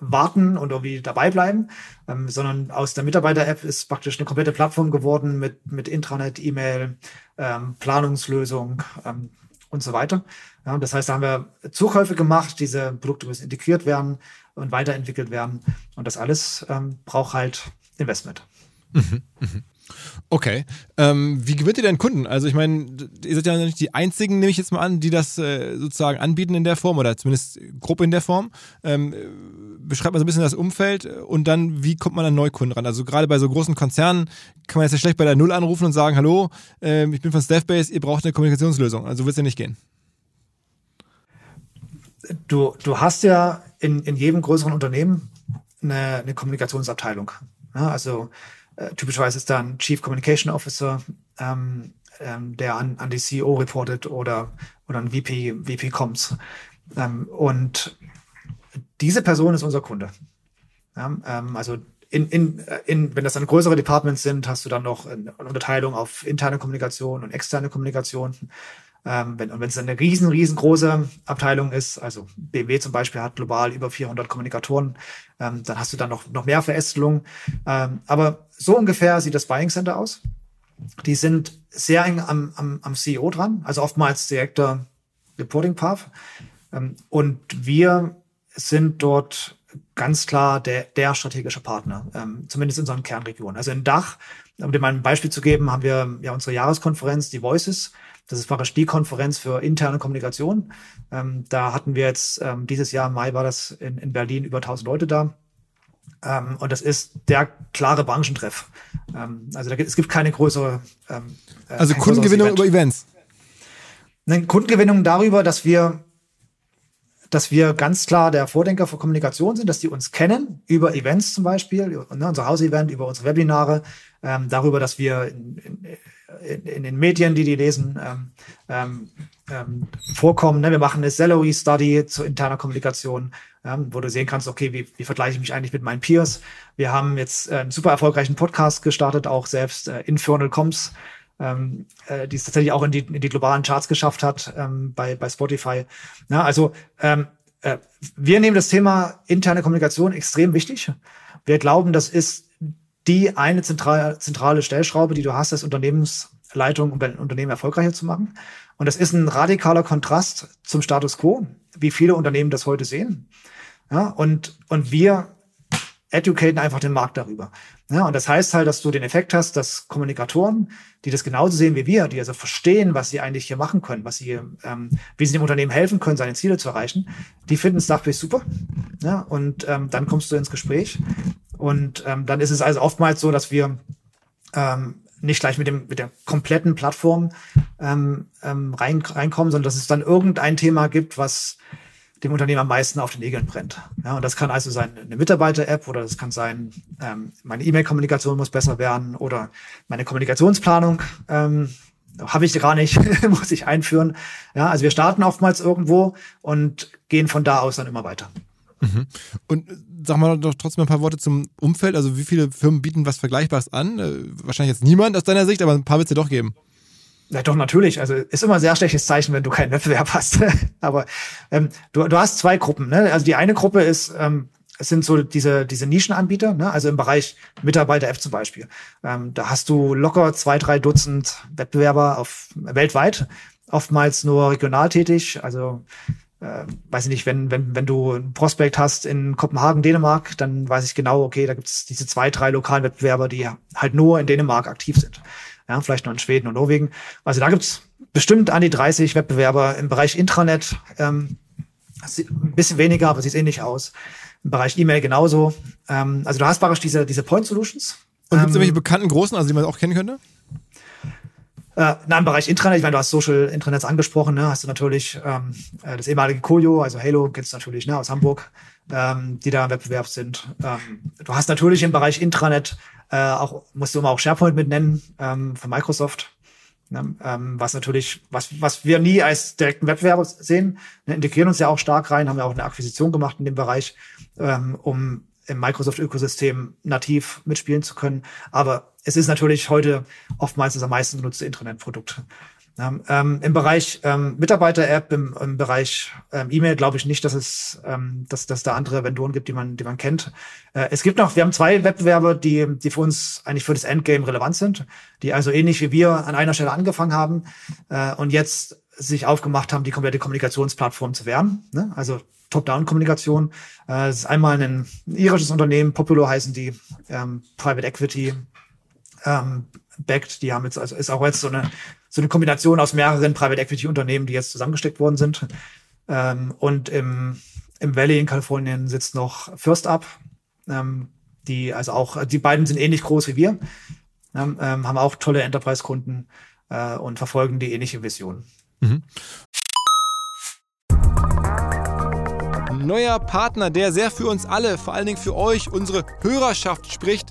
warten und irgendwie dabei bleiben, ähm, sondern aus der Mitarbeiter-App ist praktisch eine komplette Plattform geworden mit, mit Intranet, E-Mail, ähm, Planungslösung ähm, und so weiter. Ja, das heißt, da haben wir Zukäufe gemacht, diese Produkte müssen integriert werden und weiterentwickelt werden. Und das alles ähm, braucht halt Investment. Mhm, mh. Okay. Ähm, wie gewinnt ihr denn Kunden? Also ich meine, ihr seid ja nicht die einzigen, nehme ich jetzt mal an, die das äh, sozusagen anbieten in der Form oder zumindest Gruppe in der Form. Ähm, beschreibt mal so ein bisschen das Umfeld und dann, wie kommt man an Neukunden ran? Also gerade bei so großen Konzernen kann man jetzt ja schlecht bei der Null anrufen und sagen, hallo, äh, ich bin von Staffbase, ihr braucht eine Kommunikationslösung. Also wird es ja nicht gehen. Du, du hast ja in, in jedem größeren Unternehmen eine, eine Kommunikationsabteilung. Ja, also äh, typischerweise ist da ein Chief Communication Officer, ähm, ähm, der an, an die CEO reportet oder, oder ein VP, VP Comms. Ähm, und diese Person ist unser Kunde. Ja, ähm, also in, in, äh, in, wenn das dann größere Departments sind, hast du dann noch eine Unterteilung auf interne Kommunikation und externe Kommunikation. Ähm, wenn, und wenn es eine riesen, riesengroße Abteilung ist, also BMW zum Beispiel hat global über 400 Kommunikatoren, ähm, dann hast du dann noch, noch mehr Verästelungen. Ähm, aber so ungefähr sieht das Buying Center aus. Die sind sehr eng am, am, am CEO dran, also oftmals direkter Reporting Path. Ähm, und wir sind dort ganz klar der, der strategische Partner, ähm, zumindest in unseren Kernregionen. Also in Dach, um dir mal ein Beispiel zu geben, haben wir ja unsere Jahreskonferenz, die Voices. Das ist praktisch die Konferenz für interne Kommunikation. Ähm, da hatten wir jetzt, ähm, dieses Jahr im Mai war das in, in Berlin über 1000 Leute da. Ähm, und das ist der klare Branchentreff. Ähm, also da, es gibt keine größere. Ähm, äh, also Kundengewinnung Event. über Events. Nein, Kundengewinnung darüber, dass wir dass wir ganz klar der Vordenker für Kommunikation sind, dass die uns kennen über Events zum Beispiel, ne, unser Hausevent, über unsere Webinare, ähm, darüber, dass wir in, in, in, den Medien, die die lesen, ähm, ähm, ähm, vorkommen. Ne? Wir machen eine Salary Study zur interner Kommunikation, ähm, wo du sehen kannst, okay, wie, wie vergleiche ich mich eigentlich mit meinen Peers? Wir haben jetzt äh, einen super erfolgreichen Podcast gestartet, auch selbst äh, Infernal Comms ähm, äh, die es tatsächlich auch in die, in die globalen Charts geschafft hat ähm, bei, bei Spotify. Ja, also ähm, äh, wir nehmen das Thema interne Kommunikation extrem wichtig. Wir glauben, das ist die eine zentrale, Stellschraube, die du hast, als Unternehmensleitung, um dein Unternehmen erfolgreicher zu machen. Und das ist ein radikaler Kontrast zum Status quo, wie viele Unternehmen das heute sehen. Ja, und, und wir educaten einfach den Markt darüber. Ja, und das heißt halt, dass du den Effekt hast, dass Kommunikatoren, die das genauso sehen wie wir, die also verstehen, was sie eigentlich hier machen können, was sie, ähm, wie sie dem Unternehmen helfen können, seine Ziele zu erreichen, die finden Staffbase super. Ja, und ähm, dann kommst du ins Gespräch. Und ähm, dann ist es also oftmals so, dass wir ähm, nicht gleich mit dem mit der kompletten Plattform ähm, ähm, rein, reinkommen, sondern dass es dann irgendein Thema gibt, was dem Unternehmen am meisten auf den Nägeln brennt. Ja, und das kann also sein eine Mitarbeiter-App oder das kann sein, ähm, meine E-Mail-Kommunikation muss besser werden oder meine Kommunikationsplanung ähm, habe ich gar nicht, muss ich einführen. Ja, also wir starten oftmals irgendwo und gehen von da aus dann immer weiter. Mhm. Und sag mal doch trotzdem ein paar Worte zum Umfeld. Also wie viele Firmen bieten was Vergleichbares an? Äh, wahrscheinlich jetzt niemand aus deiner Sicht, aber ein paar wird es dir doch geben. Ja, doch, natürlich. Also ist immer ein sehr schlechtes Zeichen, wenn du keinen Wettbewerb hast. Aber ähm, du, du hast zwei Gruppen. Ne? Also die eine Gruppe ist, ähm, es sind so diese, diese Nischenanbieter, ne? also im Bereich Mitarbeiter-App zum Beispiel. Ähm, da hast du locker zwei, drei Dutzend Wettbewerber auf weltweit, oftmals nur regional tätig. Also äh, weiß ich nicht, wenn, wenn, wenn du ein Prospekt hast in Kopenhagen, Dänemark, dann weiß ich genau, okay, da gibt es diese zwei, drei lokalen Wettbewerber, die halt nur in Dänemark aktiv sind ja, vielleicht noch in Schweden und Norwegen. Also da gibt's bestimmt an die 30 Wettbewerber im Bereich Intranet. Ähm, ein bisschen weniger, aber sieht ähnlich aus. Im Bereich E-Mail genauso. Ähm, also du hast praktisch diese, diese Point Solutions. Und gibt es ähm, irgendwelche bekannten großen, also die man auch kennen könnte? Äh, na, im Bereich Intranet, ich meine, du hast Social Intranets angesprochen, ne? hast du natürlich ähm, äh, das ehemalige Koyo, also Halo gibt's natürlich ne, aus Hamburg, ähm, die da im Wettbewerb sind. Ähm, du hast natürlich im Bereich Intranet äh, auch, musst du immer auch SharePoint mit nennen ähm, von Microsoft. Ne, ähm, was natürlich, was, was wir nie als direkten Wettbewerber sehen, ne, integrieren uns ja auch stark rein, haben ja auch eine Akquisition gemacht in dem Bereich, ähm, um im Microsoft-Ökosystem nativ mitspielen zu können. Aber es ist natürlich heute oftmals das am meisten genutzte Internetprodukt. Ähm, Im Bereich ähm, Mitarbeiter-App, im, im, Bereich ähm, E-Mail glaube ich nicht, dass es, ähm, dass, dass da andere Vendoren gibt, die man, die man kennt. Äh, es gibt noch, wir haben zwei Wettbewerber, die, die für uns eigentlich für das Endgame relevant sind, die also ähnlich wie wir an einer Stelle angefangen haben äh, und jetzt sich aufgemacht haben, die komplette Kommunikationsplattform zu werden. Ne? Also Top-Down-Kommunikation. Äh, ist einmal ein irisches Unternehmen, Popular heißen die, ähm, Private Equity ähm, backed. Die haben jetzt, also ist auch jetzt so eine so eine Kombination aus mehreren Private Equity Unternehmen, die jetzt zusammengesteckt worden sind. Ähm, und im, im Valley in Kalifornien sitzt noch First Up, ähm, die also auch, die beiden sind ähnlich groß wie wir, ähm, ähm haben auch tolle Enterprise-Kunden äh, und verfolgen die ähnliche Vision. Mhm. Neuer Partner, der sehr für uns alle, vor allen Dingen für euch, unsere Hörerschaft spricht.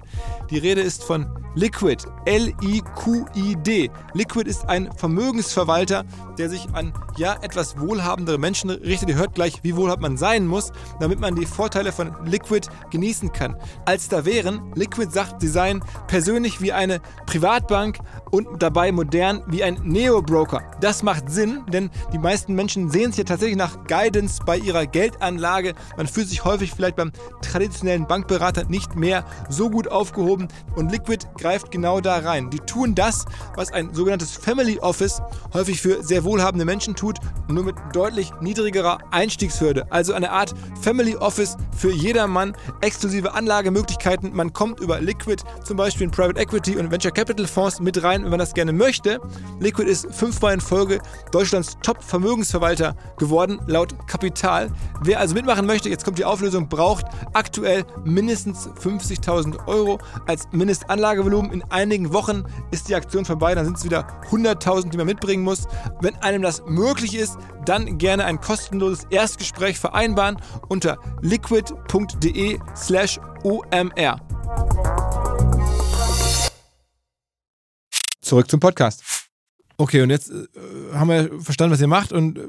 Die Rede ist von Liquid, L-I-Q-I-D. Liquid ist ein Vermögensverwalter, der sich an ja etwas wohlhabendere Menschen richtet. Ihr hört gleich, wie wohlhabend man sein muss, damit man die Vorteile von Liquid genießen kann. Als da wären, Liquid sagt, sie seien persönlich wie eine Privatbank und dabei modern wie ein Neo-Broker. Das macht Sinn, denn die meisten Menschen sehen sich ja tatsächlich nach Guidance bei ihrer Geldanlage. Man fühlt sich häufig vielleicht beim traditionellen Bankberater nicht mehr so gut aufgehoben und Liquid greift genau da rein. Die tun das, was ein sogenanntes Family Office häufig für sehr wohlhabende Menschen tut, nur mit deutlich niedrigerer Einstiegshürde. Also eine Art Family Office für jedermann, exklusive Anlagemöglichkeiten. Man kommt über Liquid zum Beispiel in Private Equity und Venture Capital Fonds mit rein, wenn man das gerne möchte. Liquid ist fünfmal in Folge Deutschlands Top-Vermögensverwalter geworden, laut Kapital. Wer also mitmachen möchte, jetzt kommt die Auflösung, braucht aktuell mindestens 50.000 Euro als Mindestanlagevolumen in einigen Wochen ist die Aktion vorbei, dann sind es wieder 100.000, die man mitbringen muss. Wenn einem das möglich ist, dann gerne ein kostenloses Erstgespräch vereinbaren unter liquid.de slash omr. Zurück zum Podcast. Okay, und jetzt äh, haben wir verstanden, was ihr macht und äh,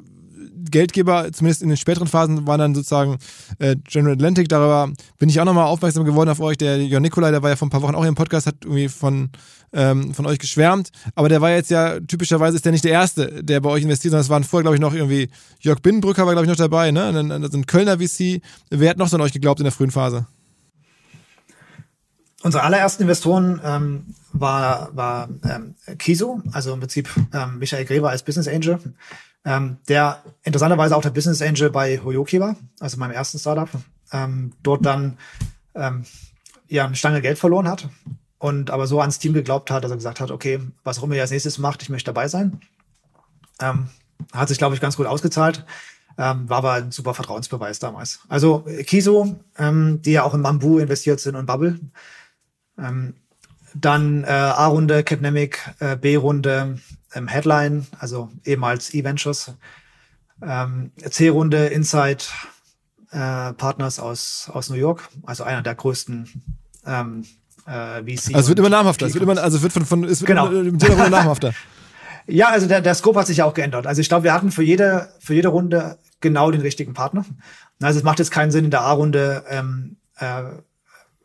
Geldgeber, zumindest in den späteren Phasen, waren dann sozusagen äh, General Atlantic. Darüber bin ich auch nochmal aufmerksam geworden auf euch. Der Jörn Nikolai, der war ja vor ein paar Wochen auch im Podcast, hat irgendwie von, ähm, von euch geschwärmt. Aber der war jetzt ja, typischerweise ist der nicht der Erste, der bei euch investiert, sondern es waren vorher, glaube ich, noch irgendwie Jörg Binnenbrücker war, glaube ich, noch dabei, ne? Ein, ein Kölner VC. Wer hat noch so an euch geglaubt in der frühen Phase? Unsere allerersten Investoren ähm, war, war ähm, Kiso, also im Prinzip ähm, Michael Greber als Business Angel ähm, der interessanterweise auch der Business Angel bei Hoyoki war, also meinem ersten Startup, ähm, dort dann ähm, ja eine Stange Geld verloren hat und aber so ans Team geglaubt hat, dass er gesagt hat, okay, was auch immer ihr als nächstes macht, ich möchte dabei sein. Ähm, hat sich, glaube ich, ganz gut ausgezahlt. Ähm, war aber ein super Vertrauensbeweis damals. Also Kiso, ähm, die ja auch in Mambu investiert sind und Bubble. Ähm, dann äh, A-Runde, Capnemic, äh, B-Runde, ähm, Headline, also ehemals E-Ventures. Ähm, C-Runde Inside äh, Partners aus, aus New York, also einer der größten ähm, äh, VC. Also es wird immer namhafter. Es wird immer, also wird von, von es wird genau. immer namhafter. ja, also der, der Scope hat sich ja auch geändert. Also ich glaube, wir hatten für jede, für jede Runde genau den richtigen Partner. Also es macht jetzt keinen Sinn, in der A-Runde ähm, äh,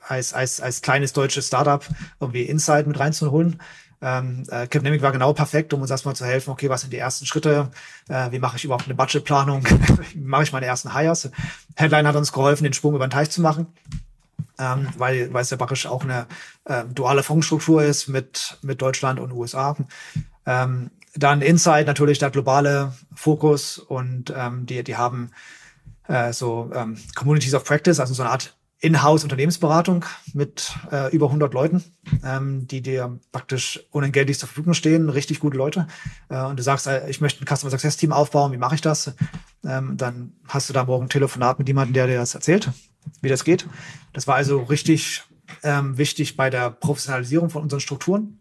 als, als, als kleines deutsches Startup irgendwie Insight mit reinzuholen, ähm, äh, Capnemic war genau perfekt, um uns erstmal zu helfen, okay, was sind die ersten Schritte, äh, wie mache ich überhaupt eine Budgetplanung, wie mache ich meine ersten Hires. Headline hat uns geholfen, den Sprung über den Teich zu machen. Ähm, weil, weil es ja praktisch auch eine äh, duale Fondsstruktur ist mit, mit Deutschland und USA. Ähm, dann Insight natürlich der globale Fokus und ähm, die, die haben äh, so ähm, Communities of Practice, also so eine Art Inhouse-Unternehmensberatung mit äh, über 100 Leuten, ähm, die dir praktisch unentgeltlich zur Verfügung stehen, richtig gute Leute. Äh, und du sagst, äh, ich möchte ein Customer Success Team aufbauen, wie mache ich das? Ähm, dann hast du da morgen ein Telefonat mit jemandem, der dir das erzählt, wie das geht. Das war also richtig ähm, wichtig bei der Professionalisierung von unseren Strukturen.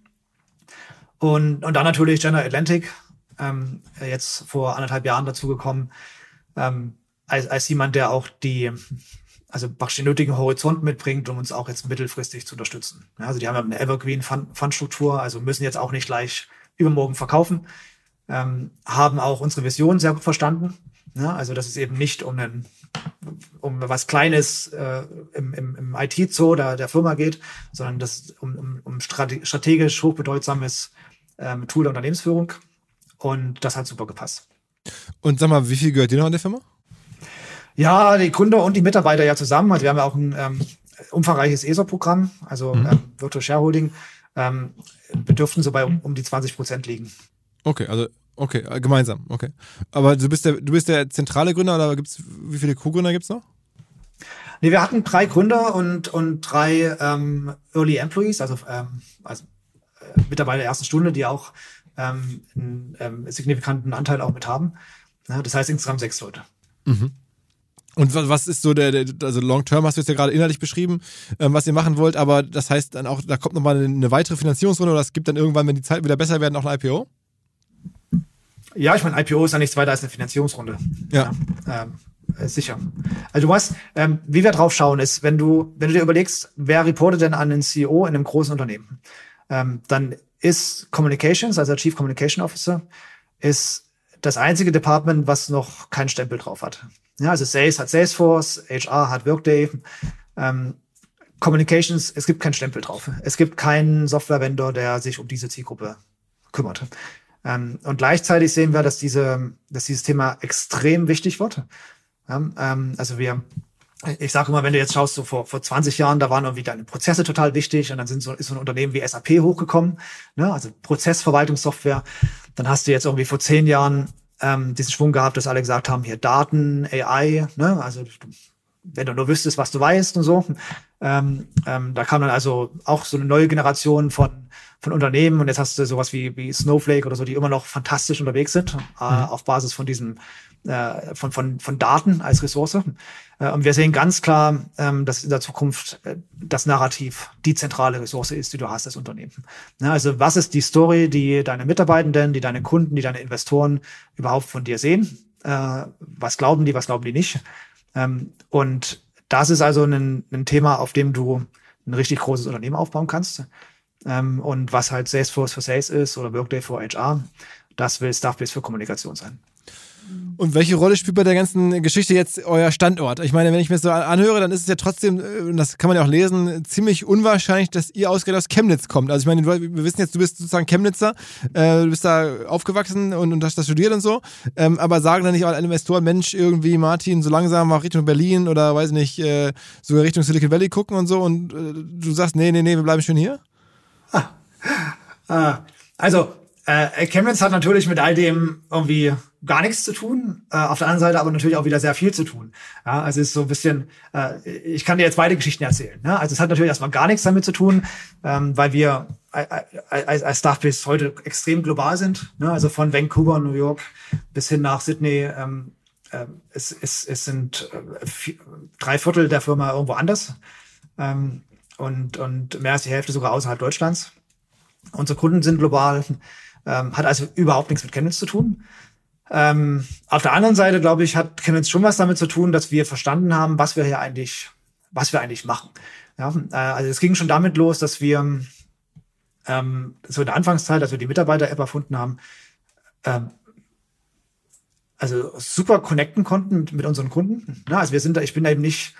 Und, und dann natürlich General Atlantic, ähm, jetzt vor anderthalb Jahren dazugekommen, ähm, als, als jemand, der auch die also praktisch den nötigen Horizont mitbringt, um uns auch jetzt mittelfristig zu unterstützen. Ja, also die haben eine Evergreen-Fundstruktur, also müssen jetzt auch nicht gleich übermorgen verkaufen, ähm, haben auch unsere Vision sehr gut verstanden. Ja, also dass es eben nicht um einen um was Kleines äh, im, im, im IT-Zoo der, der Firma geht, sondern dass um, um, um strategisch hochbedeutsames ähm, Tool der Unternehmensführung. Und das hat super gepasst. Und sag mal, wie viel gehört dir noch an der Firma? Ja, die Gründer und die Mitarbeiter ja zusammen. Also wir haben ja auch ein ähm, umfangreiches ESOP-Programm, also mhm. ähm, Virtual Shareholding. Ähm, wir dürften so bei um, um die 20 Prozent liegen. Okay, also okay, äh, gemeinsam, okay. Aber du bist der, du bist der zentrale Gründer oder gibt's, wie viele Co-Gründer gibt's noch? Nee, wir hatten drei Gründer und, und drei ähm, Early Employees, also, ähm, also äh, Mitarbeiter der ersten Stunde, die auch ähm, einen ähm, signifikanten Anteil auch mit haben. Ja, das heißt insgesamt sechs Leute. Mhm. Und was ist so der, der also Long Term hast du jetzt ja gerade inhaltlich beschrieben, ähm, was ihr machen wollt, aber das heißt dann auch, da kommt nochmal eine weitere Finanzierungsrunde oder es gibt dann irgendwann, wenn die Zeiten wieder besser werden, auch ein IPO? Ja, ich meine, IPO ist ja nichts weiter als eine Finanzierungsrunde. Ja. ja ähm, äh, sicher. Also du hast, ähm, wie wir drauf schauen, ist, wenn du, wenn du dir überlegst, wer reportet denn an den CEO in einem großen Unternehmen, ähm, dann ist Communications, also Chief Communication Officer, ist das einzige Department, was noch keinen Stempel drauf hat. Ja, also Sales hat Salesforce, HR hat Workday, ähm, Communications, es gibt keinen Stempel drauf. Es gibt keinen Software-Vendor, der sich um diese Zielgruppe kümmert. Ähm, und gleichzeitig sehen wir, dass, diese, dass dieses Thema extrem wichtig wird. Ja, ähm, also wir, ich sage immer, wenn du jetzt schaust, so vor, vor 20 Jahren, da waren irgendwie deine Prozesse total wichtig und dann sind so, ist so ein Unternehmen wie SAP hochgekommen, ne? also Prozessverwaltungssoftware. Dann hast du jetzt irgendwie vor zehn Jahren ähm, diesen Schwung gehabt, dass alle gesagt haben, hier Daten, AI, ne? also wenn du nur wüsstest, was du weißt und so. Ähm, ähm, da kam dann also auch so eine neue Generation von, von Unternehmen und jetzt hast du sowas wie, wie Snowflake oder so, die immer noch fantastisch unterwegs sind, äh, mhm. auf Basis von diesem äh, von, von, von Daten als Ressource. Äh, und wir sehen ganz klar, ähm, dass in der Zukunft äh, das Narrativ die zentrale Ressource ist, die du hast als Unternehmen. Ne, also was ist die Story, die deine Mitarbeitenden, die deine Kunden, die deine Investoren überhaupt von dir sehen? Äh, was glauben die, was glauben die nicht? Ähm, und das ist also ein, Thema, auf dem du ein richtig großes Unternehmen aufbauen kannst. Ähm, und was halt Salesforce für Sales ist oder Workday für HR, das will Staffbase für Kommunikation sein. Und welche Rolle spielt bei der ganzen Geschichte jetzt euer Standort? Ich meine, wenn ich mir das so anhöre, dann ist es ja trotzdem, äh, und das kann man ja auch lesen, ziemlich unwahrscheinlich, dass ihr ausgerechnet aus Chemnitz kommt. Also ich meine, wir wissen jetzt, du bist sozusagen Chemnitzer, äh, du bist da aufgewachsen und, und hast da studiert und so. Ähm, aber sagen dann nicht alle Investoren, Mensch, irgendwie Martin, so langsam mal Richtung Berlin oder weiß nicht, äh, sogar Richtung Silicon Valley gucken und so und äh, du sagst, nee, nee, nee, wir bleiben schön hier? Ah. Ah. Also, äh, Chemnitz hat natürlich mit all dem irgendwie gar nichts zu tun, äh, auf der anderen Seite aber natürlich auch wieder sehr viel zu tun. Ja, also es ist so ein bisschen, äh, ich kann dir jetzt beide Geschichten erzählen. Ne? Also es hat natürlich erstmal gar nichts damit zu tun, ähm, weil wir als, als heute extrem global sind. Ne? Also von Vancouver, New York bis hin nach Sydney. Ähm, äh, es, es, es sind äh, vier, drei Viertel der Firma irgendwo anders ähm, und, und mehr als die Hälfte sogar außerhalb Deutschlands. Unsere Kunden sind global. Ähm, hat also überhaupt nichts mit Chemnitz zu tun. Ähm, auf der anderen Seite, glaube ich, hat Chemnitz schon was damit zu tun, dass wir verstanden haben, was wir hier eigentlich, was wir eigentlich machen. Ja, äh, also es ging schon damit los, dass wir ähm, so in der Anfangszeit, als wir die Mitarbeiter-App erfunden haben, ähm, also super connecten konnten mit, mit unseren Kunden. Ja, also wir sind da, ich bin da eben nicht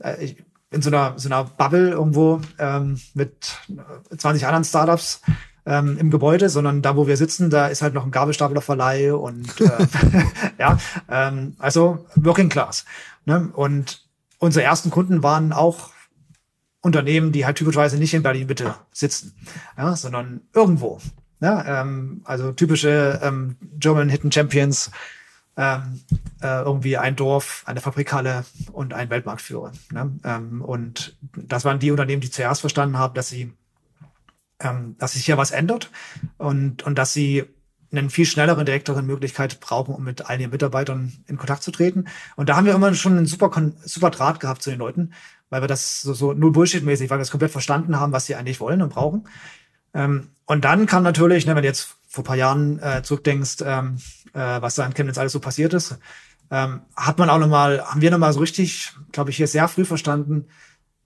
äh, ich, in so einer, so einer Bubble irgendwo ähm, mit 20 anderen Startups ähm, im Gebäude, sondern da, wo wir sitzen, da ist halt noch ein Gabelstaplerverleih und äh, ja, ähm, also Working Class. Ne? Und unsere ersten Kunden waren auch Unternehmen, die halt typischerweise nicht in Berlin Mitte sitzen, ja, sondern irgendwo. Ja, ähm, also typische ähm, German Hidden Champions, ähm, äh, irgendwie ein Dorf, eine Fabrikhalle und ein Weltmarktführer. Ne? Ähm, und das waren die Unternehmen, die zuerst verstanden haben, dass sie ähm, dass sich hier was ändert und, und dass sie einen viel schnelleren, direkteren Möglichkeit brauchen, um mit all ihren Mitarbeitern in Kontakt zu treten. Und da haben wir immer schon einen super, super Draht gehabt zu den Leuten, weil wir das so, so null Bullshit-mäßig, weil wir das komplett verstanden haben, was sie eigentlich wollen und brauchen. Ähm, und dann kam natürlich, ne, wenn du jetzt vor paar Jahren äh, zurückdenkst, ähm, äh, was da in Chemnitz alles so passiert ist, ähm, hat man auch nochmal, haben wir nochmal so richtig, glaube ich, hier sehr früh verstanden,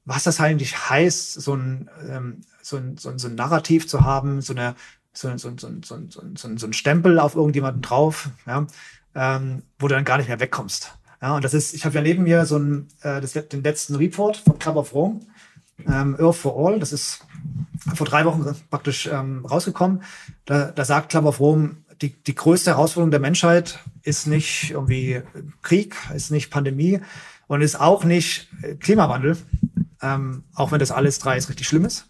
was das eigentlich heißt, so ein, ähm, so ein, so ein, so ein Narrativ zu haben, so eine so, so, so, so, so, so, so ein Stempel auf irgendjemanden drauf, ja, ähm, wo du dann gar nicht mehr wegkommst. Ja, und das ist, ich habe ja neben mir so ein, äh, das, den letzten Report von Club of Rome, ähm, Earth for All, das ist vor drei Wochen praktisch ähm, rausgekommen. Da, da sagt Club of Rome, die, die größte Herausforderung der Menschheit ist nicht irgendwie Krieg, ist nicht Pandemie und ist auch nicht Klimawandel, ähm, auch wenn das alles drei ist richtig schlimm ist,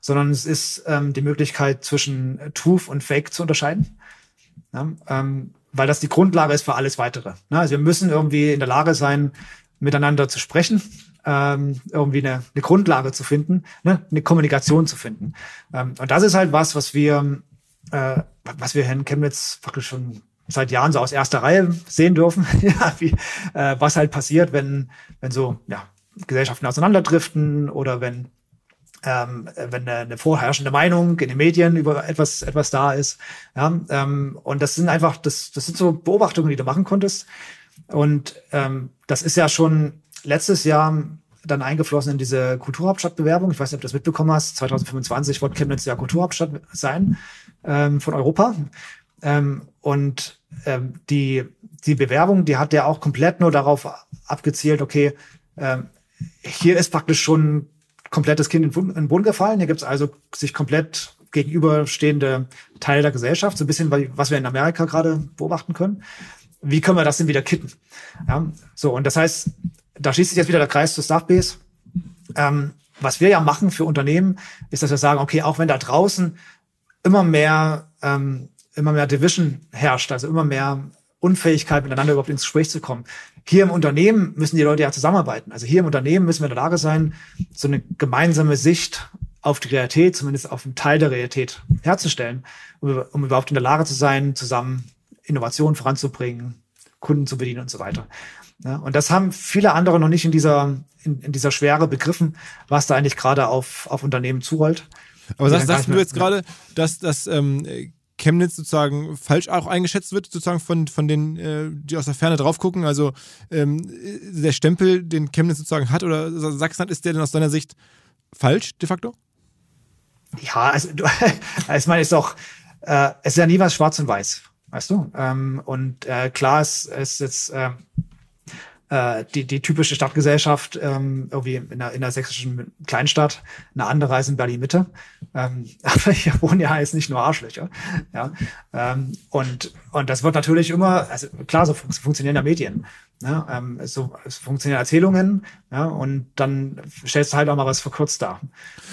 sondern es ist ähm, die Möglichkeit zwischen Truth und Fake zu unterscheiden. Ja, ähm, weil das die Grundlage ist für alles weitere. Ne? Also wir müssen irgendwie in der Lage sein, miteinander zu sprechen, ähm, irgendwie eine, eine Grundlage zu finden, ne? eine Kommunikation zu finden. Ähm, und das ist halt was, was wir, äh, was wir Herrn Chemnitz wirklich schon seit Jahren so aus erster Reihe sehen dürfen, ja, wie, äh, was halt passiert, wenn, wenn so ja, Gesellschaften auseinanderdriften oder wenn ähm, wenn eine, eine vorherrschende Meinung in den Medien über etwas, etwas da ist. Ja, ähm, und das sind einfach, das, das sind so Beobachtungen, die du machen konntest. Und ähm, das ist ja schon letztes Jahr dann eingeflossen in diese Kulturhauptstadtbewerbung. Ich weiß nicht, ob du das mitbekommen hast. 2025 wird Chemnitz ja Kulturhauptstadt sein ähm, von Europa. Ähm, und ähm, die, die Bewerbung, die hat ja auch komplett nur darauf abgezielt, okay, ähm, hier ist praktisch schon komplettes Kind in den Boden gefallen. Hier gibt es also sich komplett gegenüberstehende Teile der Gesellschaft, so ein bisschen, was wir in Amerika gerade beobachten können. Wie können wir das denn wieder kitten? Ja, so, und das heißt, da schließt sich jetzt wieder der Kreis zur Staffbase. Ähm, was wir ja machen für Unternehmen, ist, dass wir sagen, okay, auch wenn da draußen immer mehr, ähm, immer mehr Division herrscht, also immer mehr Unfähigkeit, miteinander überhaupt ins Gespräch zu kommen. Hier im Unternehmen müssen die Leute ja zusammenarbeiten. Also hier im Unternehmen müssen wir in der Lage sein, so eine gemeinsame Sicht auf die Realität, zumindest auf einen Teil der Realität herzustellen, um, um überhaupt in der Lage zu sein, zusammen Innovationen voranzubringen, Kunden zu bedienen und so weiter. Ja, und das haben viele andere noch nicht in dieser, in, in dieser Schwere begriffen, was da eigentlich gerade auf, auf Unternehmen zurollt. Aber sagst, sagst du jetzt gerade, dass, dass ähm, Chemnitz sozusagen falsch auch eingeschätzt wird, sozusagen von, von denen, äh, die aus der Ferne drauf gucken? Also ähm, der Stempel, den Chemnitz sozusagen hat oder Sachsen hat, ist der denn aus deiner Sicht falsch de facto? Ja, also du, ich meine, ist doch, äh, es ist ja nie was schwarz und weiß, weißt du? Ähm, und äh, klar, es ist jetzt äh, äh, die, die typische Stadtgesellschaft ähm, irgendwie in der, in der sächsischen Kleinstadt, eine andere als in Berlin-Mitte. Ähm, aber hier wohnen ja jetzt nicht nur Arschlöcher. Ja? Ähm, und, und das wird natürlich immer, also klar, so funktionieren ja Medien. Ne? Ähm, so, es funktionieren Erzählungen ja, und dann stellst du halt auch mal was verkürzt dar.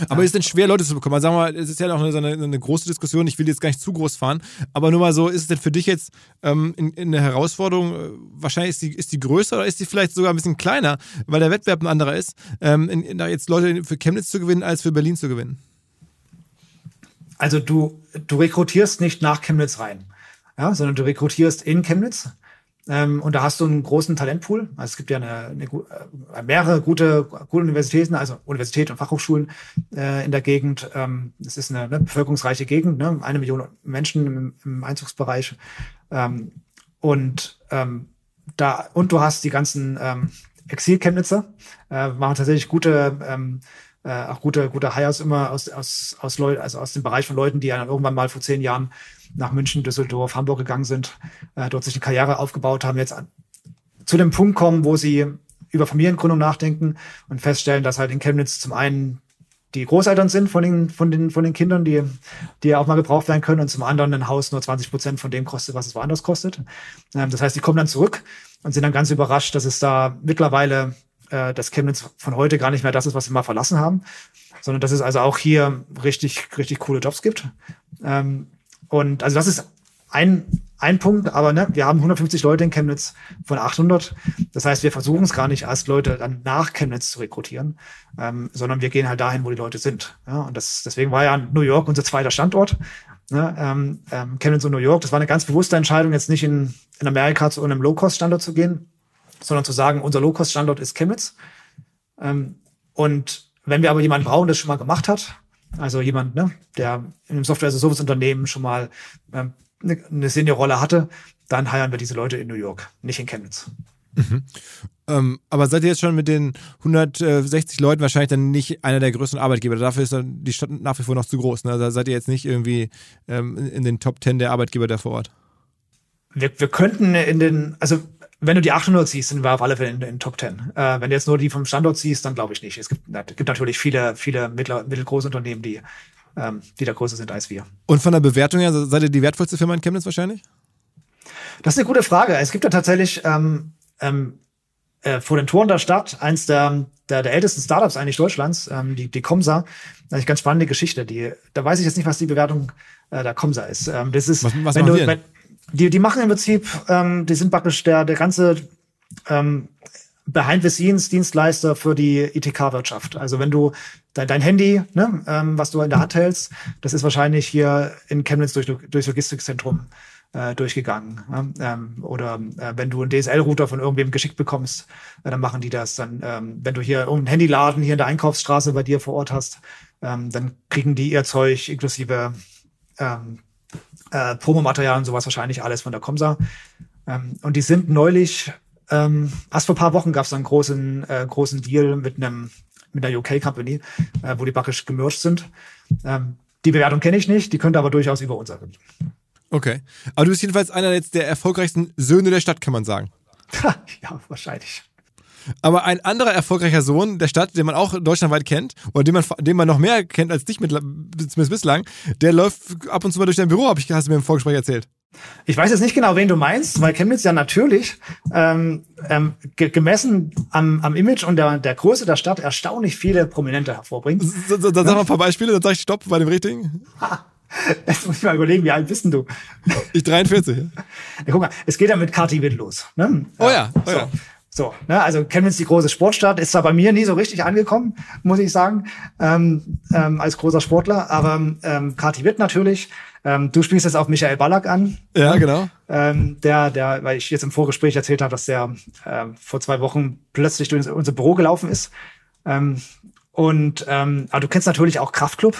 Aber ja. ist denn schwer, Leute zu bekommen? Also sagen wir mal, es ist ja auch eine, eine, eine, große Diskussion, ich will jetzt gar nicht zu groß fahren, aber nur mal so, ist es denn für dich jetzt ähm, in, in der Herausforderung, äh, wahrscheinlich ist die, ist die größer oder ist die vielleicht sogar ein bisschen kleiner, weil der Wettbewerb ein anderer ist, ähm, in, in, jetzt Leute für Chemnitz zu gewinnen, als für Berlin zu gewinnen? Also du, du rekrutierst nicht nach Chemnitz rein, ja, sondern du rekrutierst in Chemnitz ähm, und da hast du einen großen Talentpool. Also es gibt ja eine, eine, äh, mehrere gute, gute Universitäten, also Universitäten und Fachhochschulen äh, in der Gegend. Ähm, es ist eine ne, bevölkerungsreiche Gegend, ne? eine Million Menschen im, im Einzugsbereich. Ähm, und ähm, da und du hast die ganzen ähm, Exil-Chemnitzer, äh, machen tatsächlich gute ähm, äh, auch gute, gute Hires immer aus, aus, aus Leuten, also aus dem Bereich von Leuten, die ja dann irgendwann mal vor zehn Jahren nach München, Düsseldorf, Hamburg gegangen sind, äh, dort sich eine Karriere aufgebaut haben, jetzt an, zu dem Punkt kommen, wo sie über Familiengründung nachdenken und feststellen, dass halt in Chemnitz zum einen die Großeltern sind von den, von den, von den Kindern, die, die auch mal gebraucht werden können und zum anderen ein Haus nur 20 Prozent von dem kostet, was es woanders kostet. Ähm, das heißt, die kommen dann zurück und sind dann ganz überrascht, dass es da mittlerweile äh, das Chemnitz von heute gar nicht mehr das ist, was wir mal verlassen haben, sondern dass es also auch hier richtig, richtig coole Jobs gibt. Ähm, und also das ist ein, ein Punkt, aber ne, wir haben 150 Leute in Chemnitz von 800. Das heißt, wir versuchen es gar nicht erst Leute dann nach Chemnitz zu rekrutieren, ähm, sondern wir gehen halt dahin, wo die Leute sind. Ja, und das, deswegen war ja New York unser zweiter Standort. Ne, ähm, ähm, Chemnitz und New York, das war eine ganz bewusste Entscheidung, jetzt nicht in, in Amerika zu einem Low-Cost-Standort zu gehen, sondern zu sagen, unser Low-Cost-Standort ist Chemnitz. Ähm, und wenn wir aber jemanden brauchen, der das schon mal gemacht hat, also jemand, ne, der in einem Software-as-a-Service-Unternehmen schon mal ähm, eine, eine Senior-Rolle hatte, dann heiern wir diese Leute in New York, nicht in Chemnitz. Mhm. Ähm, aber seid ihr jetzt schon mit den 160 Leuten wahrscheinlich dann nicht einer der größten Arbeitgeber? Dafür ist dann die Stadt nach wie vor noch zu groß. Ne? Also seid ihr jetzt nicht irgendwie ähm, in den Top 10 der Arbeitgeber da vor Ort? Wir, wir könnten in den, also wenn du die 800 siehst, sind wir auf alle Fälle in den Top 10. Äh, wenn du jetzt nur die vom Standort siehst, dann glaube ich nicht. Es gibt, gibt natürlich viele, viele mittler, mittelgroße Unternehmen, die, ähm, die da größer sind als wir. Und von der Bewertung her, seid ihr die wertvollste Firma in Chemnitz wahrscheinlich? Das ist eine gute Frage. Es gibt ja tatsächlich ähm, ähm, äh, vor den Toren der Stadt eins der, der, der ältesten Startups eigentlich Deutschlands, ähm, die, die Comsa. Eine ganz spannende Geschichte. Die, da weiß ich jetzt nicht, was die Bewertung äh, der Comsa ist. Ähm, das ist, was, was wenn du, wenn, die, die machen im Prinzip, ähm, die sind praktisch der, der ganze ähm, Behind-the-Scenes-Dienstleister für die ITK-Wirtschaft. Also wenn du dein, dein Handy, ne, ähm, was du in der Hand hältst, das ist wahrscheinlich hier in Chemnitz durch, durch Logistikzentrum äh, durchgegangen. Ja? Ähm, oder äh, wenn du einen DSL-Router von irgendwem geschickt bekommst, äh, dann machen die das. Dann, ähm, wenn du hier irgendeinen Handyladen hier in der Einkaufsstraße bei dir vor Ort hast, ähm, dann kriegen die ihr Zeug inklusive ähm, äh, Promomaterial und sowas wahrscheinlich alles von der Comsa. Ähm, und die sind neulich, ähm, erst vor ein paar Wochen gab es einen großen, äh, großen Deal mit einem mit einer UK-Company, äh, wo die bakrisch gemerged sind. Ähm, die Bewertung kenne ich nicht, die könnte aber durchaus über uns erhöhen. Okay. Aber du bist jedenfalls einer jetzt der erfolgreichsten Söhne der Stadt, kann man sagen. ja, wahrscheinlich. Aber ein anderer erfolgreicher Sohn der Stadt, den man auch deutschlandweit kennt, oder den man, den man noch mehr kennt als dich mit, zumindest bislang, der läuft ab und zu mal durch dein Büro, hab ich, hast du mir im Vorgespräch erzählt. Ich weiß jetzt nicht genau, wen du meinst, weil Chemnitz ja natürlich ähm, ähm, ge gemessen am, am Image und der, der Größe der Stadt erstaunlich viele Prominente hervorbringt. So, so, dann sag mal ein paar Beispiele, dann sag ich Stopp bei dem richtigen. Jetzt muss ich mal überlegen, wie alt bist denn du? Ich 43. Ja, guck mal, es geht ja mit Kati Witt los. Ne? Oh ja, oh so. ja. So, ne, also Chemnitz die große Sportstadt ist zwar bei mir nie so richtig angekommen, muss ich sagen, ähm, ähm, als großer Sportler, aber ähm, Kati Witt natürlich. Ähm, du spielst jetzt auf Michael Ballack an. Ja, genau. Ähm, der, der, weil ich jetzt im Vorgespräch erzählt habe, dass der äh, vor zwei Wochen plötzlich durch unser Büro gelaufen ist. Ähm, und ähm, aber du kennst natürlich auch Kraftklub.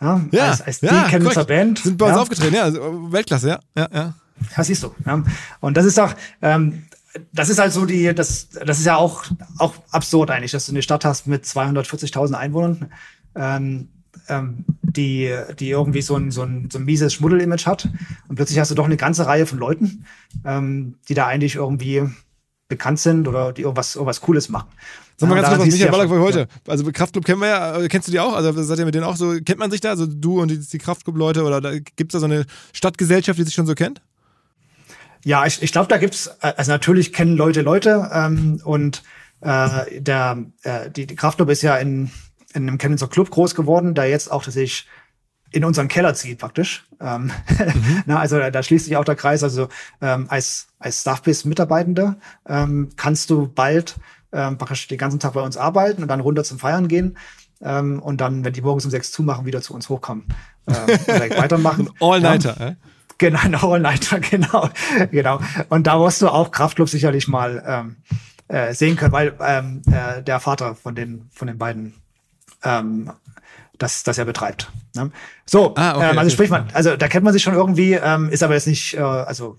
Ja, ja, als, als ja, die Chemnitzer Band. Sind bei uns ja. aufgetreten, ja, also Weltklasse, ja, ja, ja. Ja, siehst du. Ja. Und das ist auch, ähm, das ist halt so die, das, das ist ja auch, auch absurd eigentlich, dass du eine Stadt hast mit 240.000 Einwohnern, ähm, ähm, die, die irgendwie so ein, so ein, so ein mieses Schmuddel-Image hat. Und plötzlich hast du doch eine ganze Reihe von Leuten, ähm, die da eigentlich irgendwie bekannt sind oder die irgendwas, irgendwas Cooles machen. Sag mal ganz kurz, was Michael Ballack ja, heute. Ja. Also Kraftclub kennen wir ja, kennst du die auch? Also seid ihr mit denen auch so, kennt man sich da? Also du und die, die Kraftclub-Leute oder gibt es da so eine Stadtgesellschaft, die sich schon so kennt? Ja, ich, ich glaube, da gibt's, äh, also natürlich kennen Leute Leute ähm, und äh, der, äh, die, die Kraftclub ist ja in, in einem Chemnitzer Club groß geworden, der jetzt auch tatsächlich in unseren Keller zieht praktisch. Ähm, mhm. Na, also da, da schließt sich auch der Kreis. Also ähm, als als Staffbase-Mitarbeitende ähm, kannst du bald ähm, praktisch den ganzen Tag bei uns arbeiten und dann runter zum Feiern gehen ähm, und dann, wenn die morgens um sechs zumachen, wieder zu uns hochkommen ähm, direkt weitermachen. All-Nighter, ja. äh? Genau, ein All-Nighter, genau, genau. Und da wirst du auch Kraftclub sicherlich mal ähm, äh, sehen können, weil ähm, äh, der Vater von den von den beiden ähm, das, das er betreibt. Ne? So, ah, okay, ähm, also sprich man, also da kennt man sich schon irgendwie, ähm, ist aber jetzt nicht, äh, also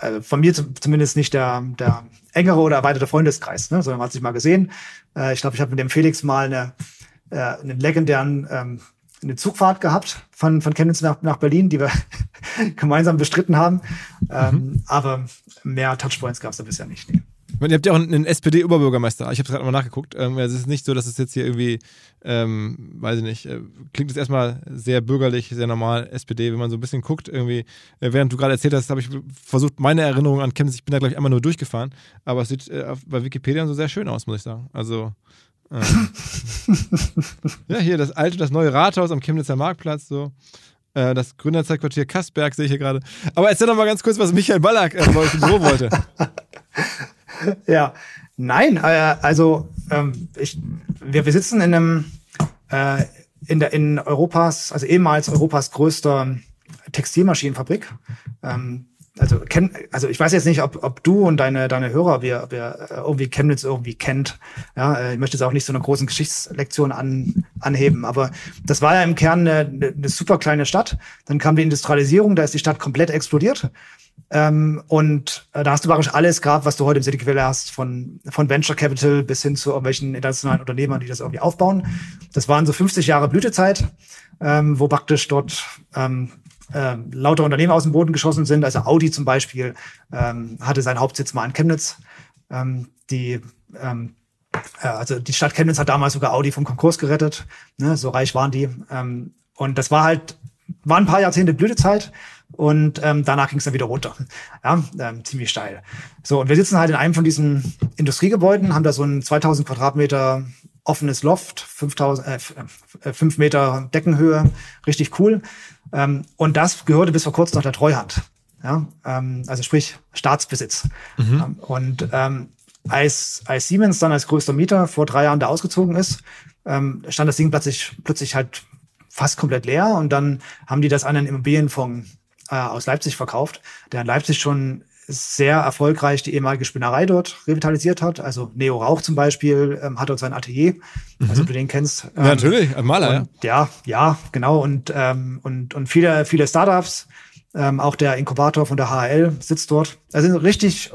äh, von mir zumindest nicht der, der engere oder erweiterte Freundeskreis, ne? sondern man hat sich mal gesehen. Äh, ich glaube, ich habe mit dem Felix mal eine, äh, einen legendären ähm, eine Zugfahrt gehabt von, von Chemnitz nach, nach Berlin, die wir gemeinsam bestritten haben. Ähm, mhm. Aber mehr Touchpoints gab es da bisher nicht. Nee. Ihr habt ja auch einen SPD-Oberbürgermeister. Ich habe es gerade mal nachgeguckt. Ähm, es ist nicht so, dass es jetzt hier irgendwie, ähm, weiß ich nicht, äh, klingt jetzt erstmal sehr bürgerlich, sehr normal, SPD, wenn man so ein bisschen guckt. Irgendwie, äh, während du gerade erzählt hast, habe ich versucht, meine Erinnerung an Chemnitz, ich bin da gleich einmal nur durchgefahren, aber es sieht äh, bei Wikipedia so sehr schön aus, muss ich sagen. Also, ja, hier das alte, das neue Rathaus am Chemnitzer Marktplatz, so. Äh, das Gründerzeitquartier Kassberg sehe ich hier gerade. Aber erzähl doch mal ganz kurz, was Michael Ballack äh, bei euch wollte. ja, nein, äh, also ähm, ich, wir, wir sitzen in einem äh, in der in Europas, also ehemals Europas größter Textilmaschinenfabrik. Ähm, also kenn, also ich weiß jetzt nicht, ob, ob du und deine deine Hörer wir, wir irgendwie Chemnitz irgendwie kennt. Ja, äh, ich möchte jetzt auch nicht so eine großen Geschichtslektion an, anheben, aber das war ja im Kern eine, eine super kleine Stadt. Dann kam die Industrialisierung, da ist die Stadt komplett explodiert. Ähm, und äh, da hast du praktisch alles gehabt, was du heute im City Quelle hast, von, von Venture Capital bis hin zu irgendwelchen internationalen Unternehmern, die das irgendwie aufbauen. Das waren so 50 Jahre Blütezeit, ähm, wo praktisch dort ähm, äh, lauter Unternehmen aus dem Boden geschossen sind. Also Audi zum Beispiel ähm, hatte seinen Hauptsitz mal in Chemnitz. Ähm, die ähm, äh, also die Stadt Chemnitz hat damals sogar Audi vom Konkurs gerettet. Ne? So reich waren die. Ähm, und das war halt, war ein paar Jahrzehnte Blütezeit und ähm, danach ging es dann wieder runter. Ja, ähm, ziemlich steil. So, und wir sitzen halt in einem von diesen Industriegebäuden, haben da so ein 2000 Quadratmeter offenes Loft, 5000, äh, 5 äh, Meter Deckenhöhe, richtig cool. Ähm, und das gehörte bis vor kurzem noch der Treuhand. Ja, ähm, also sprich Staatsbesitz. Mhm. Ähm, und ähm, als, als Siemens dann als größter Mieter vor drei Jahren da ausgezogen ist, ähm, stand das Ding plötzlich, plötzlich halt fast komplett leer und dann haben die das an einen Immobilienfonds äh, aus Leipzig verkauft, der in Leipzig schon sehr erfolgreich die ehemalige Spinnerei dort revitalisiert hat. Also Neo Rauch zum Beispiel ähm, hat dort sein Atelier, mhm. also du den kennst. Ähm, ja, natürlich, ein Maler, und, ja. Ja, ja, genau. Und, ähm, und, und viele, viele Startups, ähm, auch der Inkubator von der HL sitzt dort. Also richtig,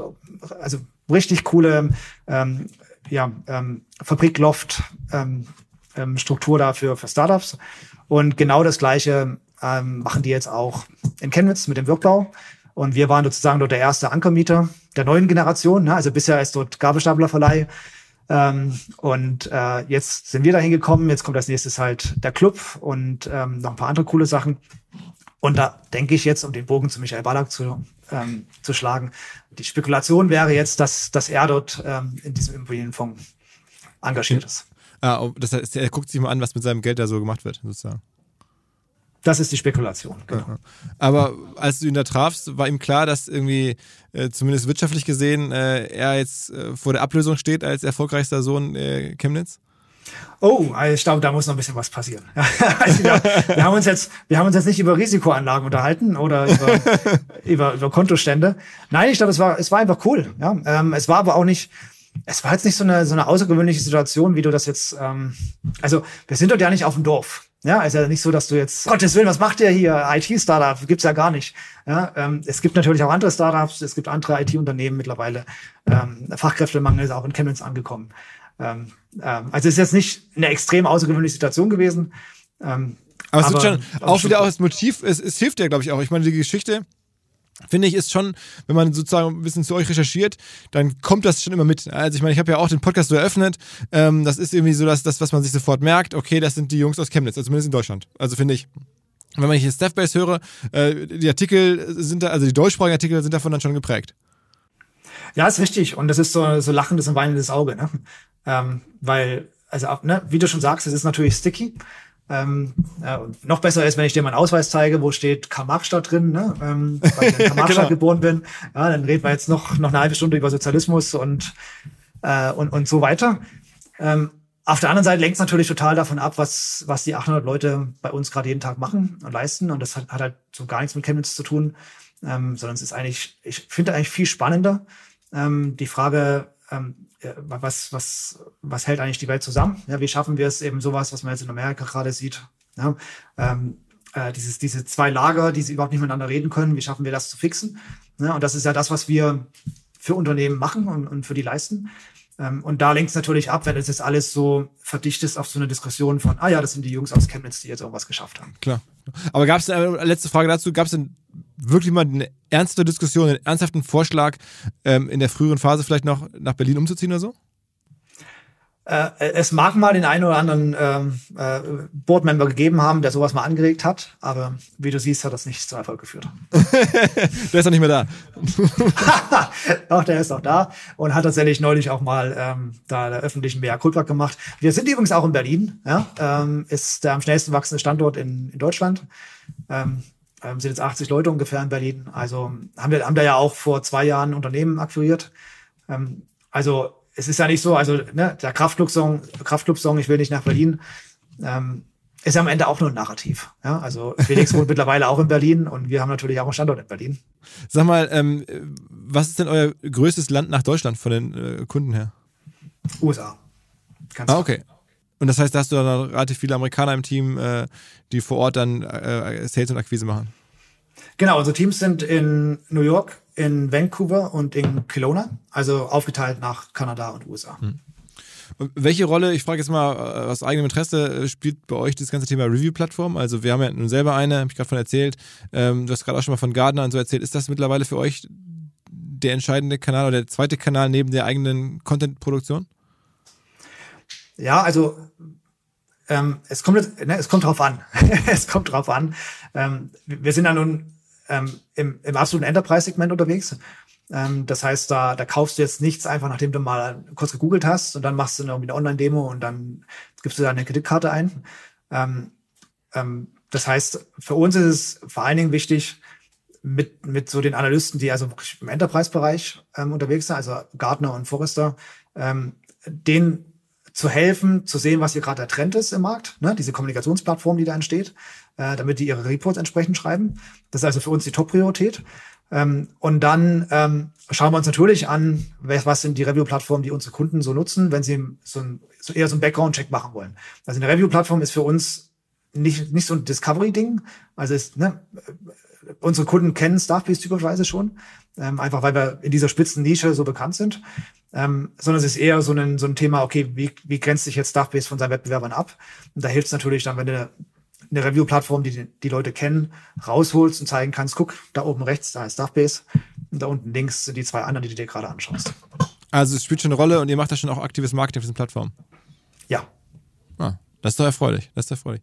also richtig coole ähm, ja, ähm, Fabrikloft ähm, ähm, Struktur dafür für Startups. Und genau das Gleiche ähm, machen die jetzt auch in Chemnitz mit dem Wirkbau. Und wir waren sozusagen dort der erste Ankermieter der neuen Generation. Ne? Also bisher ist dort Gabelstaplerverleih. Ähm, und äh, jetzt sind wir da hingekommen. Jetzt kommt als nächstes halt der Club und ähm, noch ein paar andere coole Sachen. Und da denke ich jetzt, um den Bogen zu Michael Ballack zu, ähm, zu schlagen, die Spekulation wäre jetzt, dass, dass er dort ähm, in diesem Immobilienfonds engagiert ist. Ah, oh, das heißt, er guckt sich mal an, was mit seinem Geld da so gemacht wird, sozusagen. Das ist die Spekulation, genau. Aber als du ihn da trafst, war ihm klar, dass irgendwie, äh, zumindest wirtschaftlich gesehen, äh, er jetzt äh, vor der Ablösung steht als erfolgreichster Sohn äh, Chemnitz? Oh, also ich glaube, da muss noch ein bisschen was passieren. also wir, wir, haben uns jetzt, wir haben uns jetzt nicht über Risikoanlagen unterhalten oder über, über, über Kontostände. Nein, ich glaube, es war, es war einfach cool. Ja, ähm, es war aber auch nicht, es war jetzt nicht so eine, so eine außergewöhnliche Situation, wie du das jetzt, ähm, also wir sind dort ja nicht auf dem Dorf. Ja, ist ja nicht so, dass du jetzt, Gottes Willen, was macht der hier? IT-Startup gibt's ja gar nicht. Ja, ähm, es gibt natürlich auch andere Startups, es gibt andere IT-Unternehmen mittlerweile. Ähm, Fachkräftemangel ist auch in Chemnitz angekommen. Ähm, ähm, also es ist jetzt nicht eine extrem außergewöhnliche Situation gewesen. Ähm, aber es aber, wird schon auch wieder auch das Motiv, es, es hilft ja, glaube ich, auch. Ich meine, die Geschichte finde ich, ist schon, wenn man sozusagen ein bisschen zu euch recherchiert, dann kommt das schon immer mit. Also ich meine, ich habe ja auch den Podcast so eröffnet. Ähm, das ist irgendwie so dass das, was man sich sofort merkt. Okay, das sind die Jungs aus Chemnitz, also zumindest in Deutschland. Also finde ich. Wenn man hier Staffbase höre, äh, die Artikel sind da, also die deutschsprachigen Artikel sind davon dann schon geprägt. Ja, ist richtig. Und das ist so, so lachendes und weinendes Auge, ne? Ähm, weil, also, ne, wie du schon sagst, es ist natürlich sticky. Ähm, äh, noch besser ist, wenn ich dir meinen Ausweis zeige, wo steht Karl-Marx-Stadt drin, ne? ähm, weil ich in Karl-Marx-Stadt genau. geboren bin. Ja, dann reden wir jetzt noch, noch eine halbe Stunde über Sozialismus und, äh, und, und so weiter. Ähm, auf der anderen Seite lenkt es natürlich total davon ab, was, was die 800 Leute bei uns gerade jeden Tag machen und leisten. Und das hat, hat halt so gar nichts mit Chemnitz zu tun, ähm, sondern es ist eigentlich, ich finde eigentlich viel spannender ähm, die Frage, ähm, was, was, was hält eigentlich die Welt zusammen? Ja, wie schaffen wir es eben sowas, was man jetzt in Amerika gerade sieht? Ja, ähm, äh, dieses, diese zwei Lager, die sie überhaupt nicht miteinander reden können, wie schaffen wir das zu fixen? Ja, und das ist ja das, was wir für Unternehmen machen und, und für die leisten. Ähm, und da lenkt es natürlich ab, wenn es jetzt alles so verdichtet auf so eine Diskussion von, ah ja, das sind die Jungs aus Chemnitz, die jetzt irgendwas geschafft haben. Klar. Aber gab es, äh, letzte Frage dazu, gab es denn wirklich mal eine ernste Diskussion, einen ernsthaften Vorschlag, ähm, in der früheren Phase vielleicht noch nach Berlin umzuziehen oder so? Äh, es mag mal den einen oder anderen ähm, äh, Boardmember gegeben haben, der sowas mal angeregt hat, aber wie du siehst, hat das nicht zum Erfolg geführt. der ist doch nicht mehr da. Doch, der ist auch da und hat tatsächlich neulich auch mal ähm, da der öffentlichen BR Culpa gemacht. Wir sind übrigens auch in Berlin, ja, ähm, ist der am schnellsten wachsende Standort in, in Deutschland. Ähm, ähm, sind jetzt 80 Leute ungefähr in Berlin. Also haben wir haben da ja auch vor zwei Jahren Unternehmen akquiriert. Ähm, also es ist ja nicht so, also ne, der Kraftclub-Song, Kraftclub-Song, ich will nicht nach Berlin, ähm, ist ja am Ende auch nur ein Narrativ. Ja? Also Felix wohnt mittlerweile auch in Berlin und wir haben natürlich auch einen Standort in Berlin. Sag mal, ähm, was ist denn euer größtes Land nach Deutschland von den äh, Kunden her? USA. Ganz ah, okay. Und das heißt, da hast du dann relativ viele Amerikaner im Team, äh, die vor Ort dann äh, Sales und Akquise machen. Genau, unsere Teams sind in New York, in Vancouver und in Kelowna, also aufgeteilt nach Kanada und USA. Hm. Und welche Rolle, ich frage jetzt mal äh, aus eigenem Interesse, äh, spielt bei euch das ganze Thema Review-Plattform? Also wir haben ja nun selber eine, habe ich gerade von erzählt. Ähm, du hast gerade auch schon mal von Gardner und so erzählt. Ist das mittlerweile für euch der entscheidende Kanal oder der zweite Kanal neben der eigenen Content-Produktion? Ja, also ähm, es kommt ne, es kommt drauf an. es kommt drauf an. Ähm, wir sind ja nun ähm, im, im absoluten Enterprise-Segment unterwegs. Ähm, das heißt, da, da kaufst du jetzt nichts einfach, nachdem du mal kurz gegoogelt hast und dann machst du irgendwie eine Online-Demo und dann gibst du da eine Kreditkarte ein. Ähm, ähm, das heißt, für uns ist es vor allen Dingen wichtig, mit, mit so den Analysten, die also im Enterprise-Bereich ähm, unterwegs sind, also Gartner und Forrester, ähm, den zu helfen, zu sehen, was hier gerade der Trend ist im Markt, ne? diese Kommunikationsplattform, die da entsteht, äh, damit die ihre Reports entsprechend schreiben. Das ist also für uns die Top-Priorität. Ähm, und dann ähm, schauen wir uns natürlich an, was sind die Review-Plattformen, die unsere Kunden so nutzen, wenn sie so, ein, so eher so einen Background-Check machen wollen. Also eine Review-Plattform ist für uns nicht, nicht so ein Discovery-Ding. Also ist, ne, unsere Kunden kennen Staffbase typischerweise schon, ähm, einfach weil wir in dieser spitzen Nische so bekannt sind. Ähm, sondern es ist eher so ein, so ein Thema, okay, wie, wie grenzt sich jetzt Staffbase von seinen Wettbewerbern ab? Und da hilft es natürlich dann, wenn du eine Review-Plattform, die die Leute kennen, rausholst und zeigen kannst, guck, da oben rechts, da ist Staffbase und da unten links sind die zwei anderen, die du dir gerade anschaust. Also es spielt schon eine Rolle und ihr macht da schon auch aktives Marketing auf diesen Plattformen. Ja. Ah, das ist doch erfreulich. Das ist erfreulich.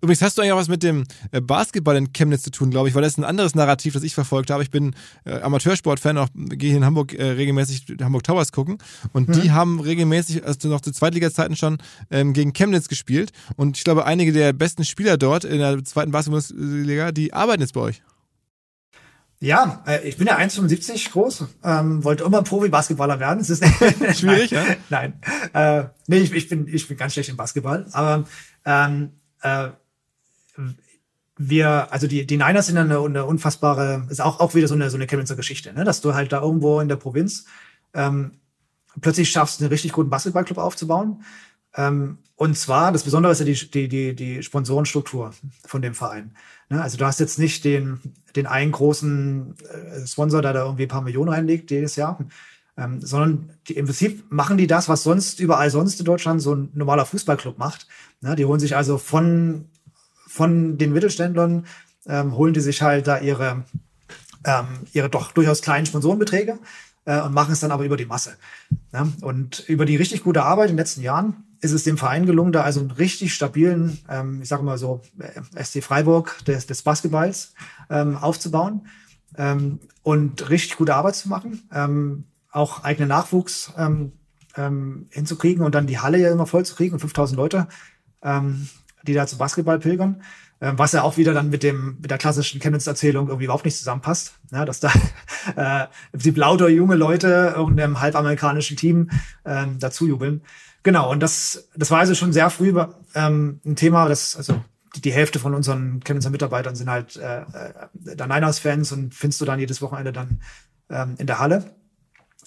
Übrigens hast du eigentlich auch was mit dem äh, Basketball in Chemnitz zu tun, glaube ich, weil das ist ein anderes Narrativ, das ich verfolgt habe. Ich bin äh, Amateursportfan, auch gehe hier in Hamburg äh, regelmäßig Hamburg Towers gucken und mhm. die haben regelmäßig, also noch zu Zweitliga-Zeiten schon ähm, gegen Chemnitz gespielt und ich glaube, einige der besten Spieler dort in der zweiten Basketballliga, die arbeiten jetzt bei euch. Ja, äh, ich bin ja 1,75 groß, ähm, wollte immer Profi-Basketballer werden. Es ist schwierig, ja? Nein, äh, nee, ich, ich, bin ich bin ganz schlecht im Basketball, aber ähm, äh, wir, also die, die Niners sind eine, eine unfassbare, ist auch, auch wieder so eine, so eine Chemnitzer Geschichte, ne? dass du halt da irgendwo in der Provinz ähm, plötzlich schaffst, einen richtig guten Basketballclub aufzubauen. Ähm, und zwar, das Besondere ist ja die, die, die, die Sponsorenstruktur von dem Verein. Ne? Also du hast jetzt nicht den, den einen großen äh, Sponsor, der da irgendwie ein paar Millionen reinlegt jedes Jahr, ähm, sondern die, im Prinzip machen die das, was sonst überall sonst in Deutschland so ein normaler Fußballclub macht. Ne? Die holen sich also von von den Mittelständlern ähm, holen die sich halt da ihre, ähm, ihre doch durchaus kleinen Sponsorenbeträge äh, und machen es dann aber über die Masse. Ja? Und über die richtig gute Arbeit in den letzten Jahren ist es dem Verein gelungen, da also einen richtig stabilen, ähm, ich sage mal so, äh, SC Freiburg des, des Basketballs ähm, aufzubauen ähm, und richtig gute Arbeit zu machen, ähm, auch eigenen Nachwuchs ähm, ähm, hinzukriegen und dann die Halle ja immer voll zu kriegen und 5000 Leute ähm, die da zu Basketball pilgern. Ähm, was ja auch wieder dann mit dem mit der klassischen Chemnitz-Erzählung irgendwie überhaupt nicht zusammenpasst, ja, dass da äh, die lauter junge Leute irgendeinem halbamerikanischen Team ähm, dazu jubeln. Genau, und das das war also schon sehr früh ähm, ein Thema, das also die, die Hälfte von unseren Chemnitzer Mitarbeitern sind halt äh, äh, der Niners-Fans und findest du dann jedes Wochenende dann ähm, in der Halle.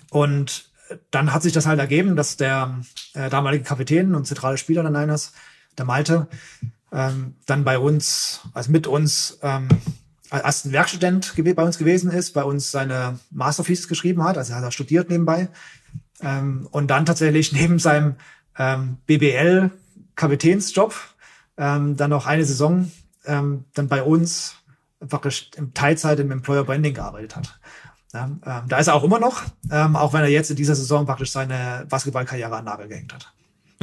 Und dann hat sich das halt ergeben, dass der äh, damalige Kapitän und zentrale Spieler der Niners der Malte, ähm, dann bei uns, also mit uns ähm, als ein Werkstudent bei uns gewesen ist, bei uns seine Masterthesis geschrieben hat, also er hat studiert nebenbei ähm, und dann tatsächlich neben seinem ähm, BBL Kapitänsjob ähm, dann noch eine Saison ähm, dann bei uns einfach im Teilzeit im Employer Branding gearbeitet hat. Ja, ähm, da ist er auch immer noch, ähm, auch wenn er jetzt in dieser Saison praktisch seine Basketballkarriere an Nagel gehängt hat.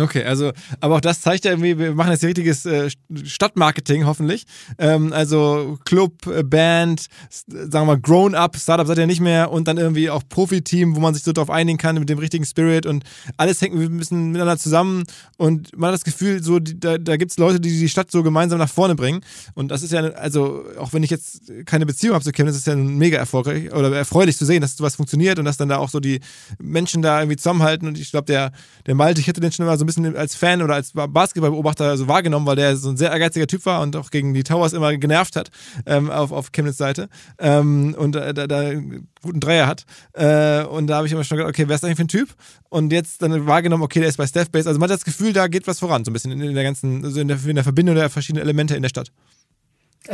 Okay, also, aber auch das zeigt ja irgendwie, wir machen jetzt richtiges äh, Stadtmarketing, hoffentlich. Ähm, also Club, äh, Band, sagen wir mal Grown-Up, Startup seid ihr nicht mehr und dann irgendwie auch Profiteam, wo man sich so drauf einigen kann mit dem richtigen Spirit und alles hängt ein bisschen miteinander zusammen und man hat das Gefühl, so da, da gibt es Leute, die die Stadt so gemeinsam nach vorne bringen und das ist ja, also auch wenn ich jetzt keine Beziehung habe zu Kevin, das ist ja mega erfolgreich oder erfreulich zu sehen, dass sowas funktioniert und dass dann da auch so die Menschen da irgendwie zusammenhalten und ich glaube, der, der Malte, ich hätte den schon immer so ein bisschen als Fan oder als Basketballbeobachter so wahrgenommen, weil der so ein sehr ehrgeiziger Typ war und auch gegen die Towers immer genervt hat ähm, auf, auf Chemnitz Seite ähm, und äh, da, da einen guten Dreier hat. Äh, und da habe ich immer schon gedacht, okay, wer ist eigentlich für ein Typ? Und jetzt dann wahrgenommen, okay, der ist bei Steph Base. Also man hat das Gefühl, da geht was voran, so ein bisschen in, in der ganzen, also in der, in der Verbindung der verschiedenen Elemente in der Stadt.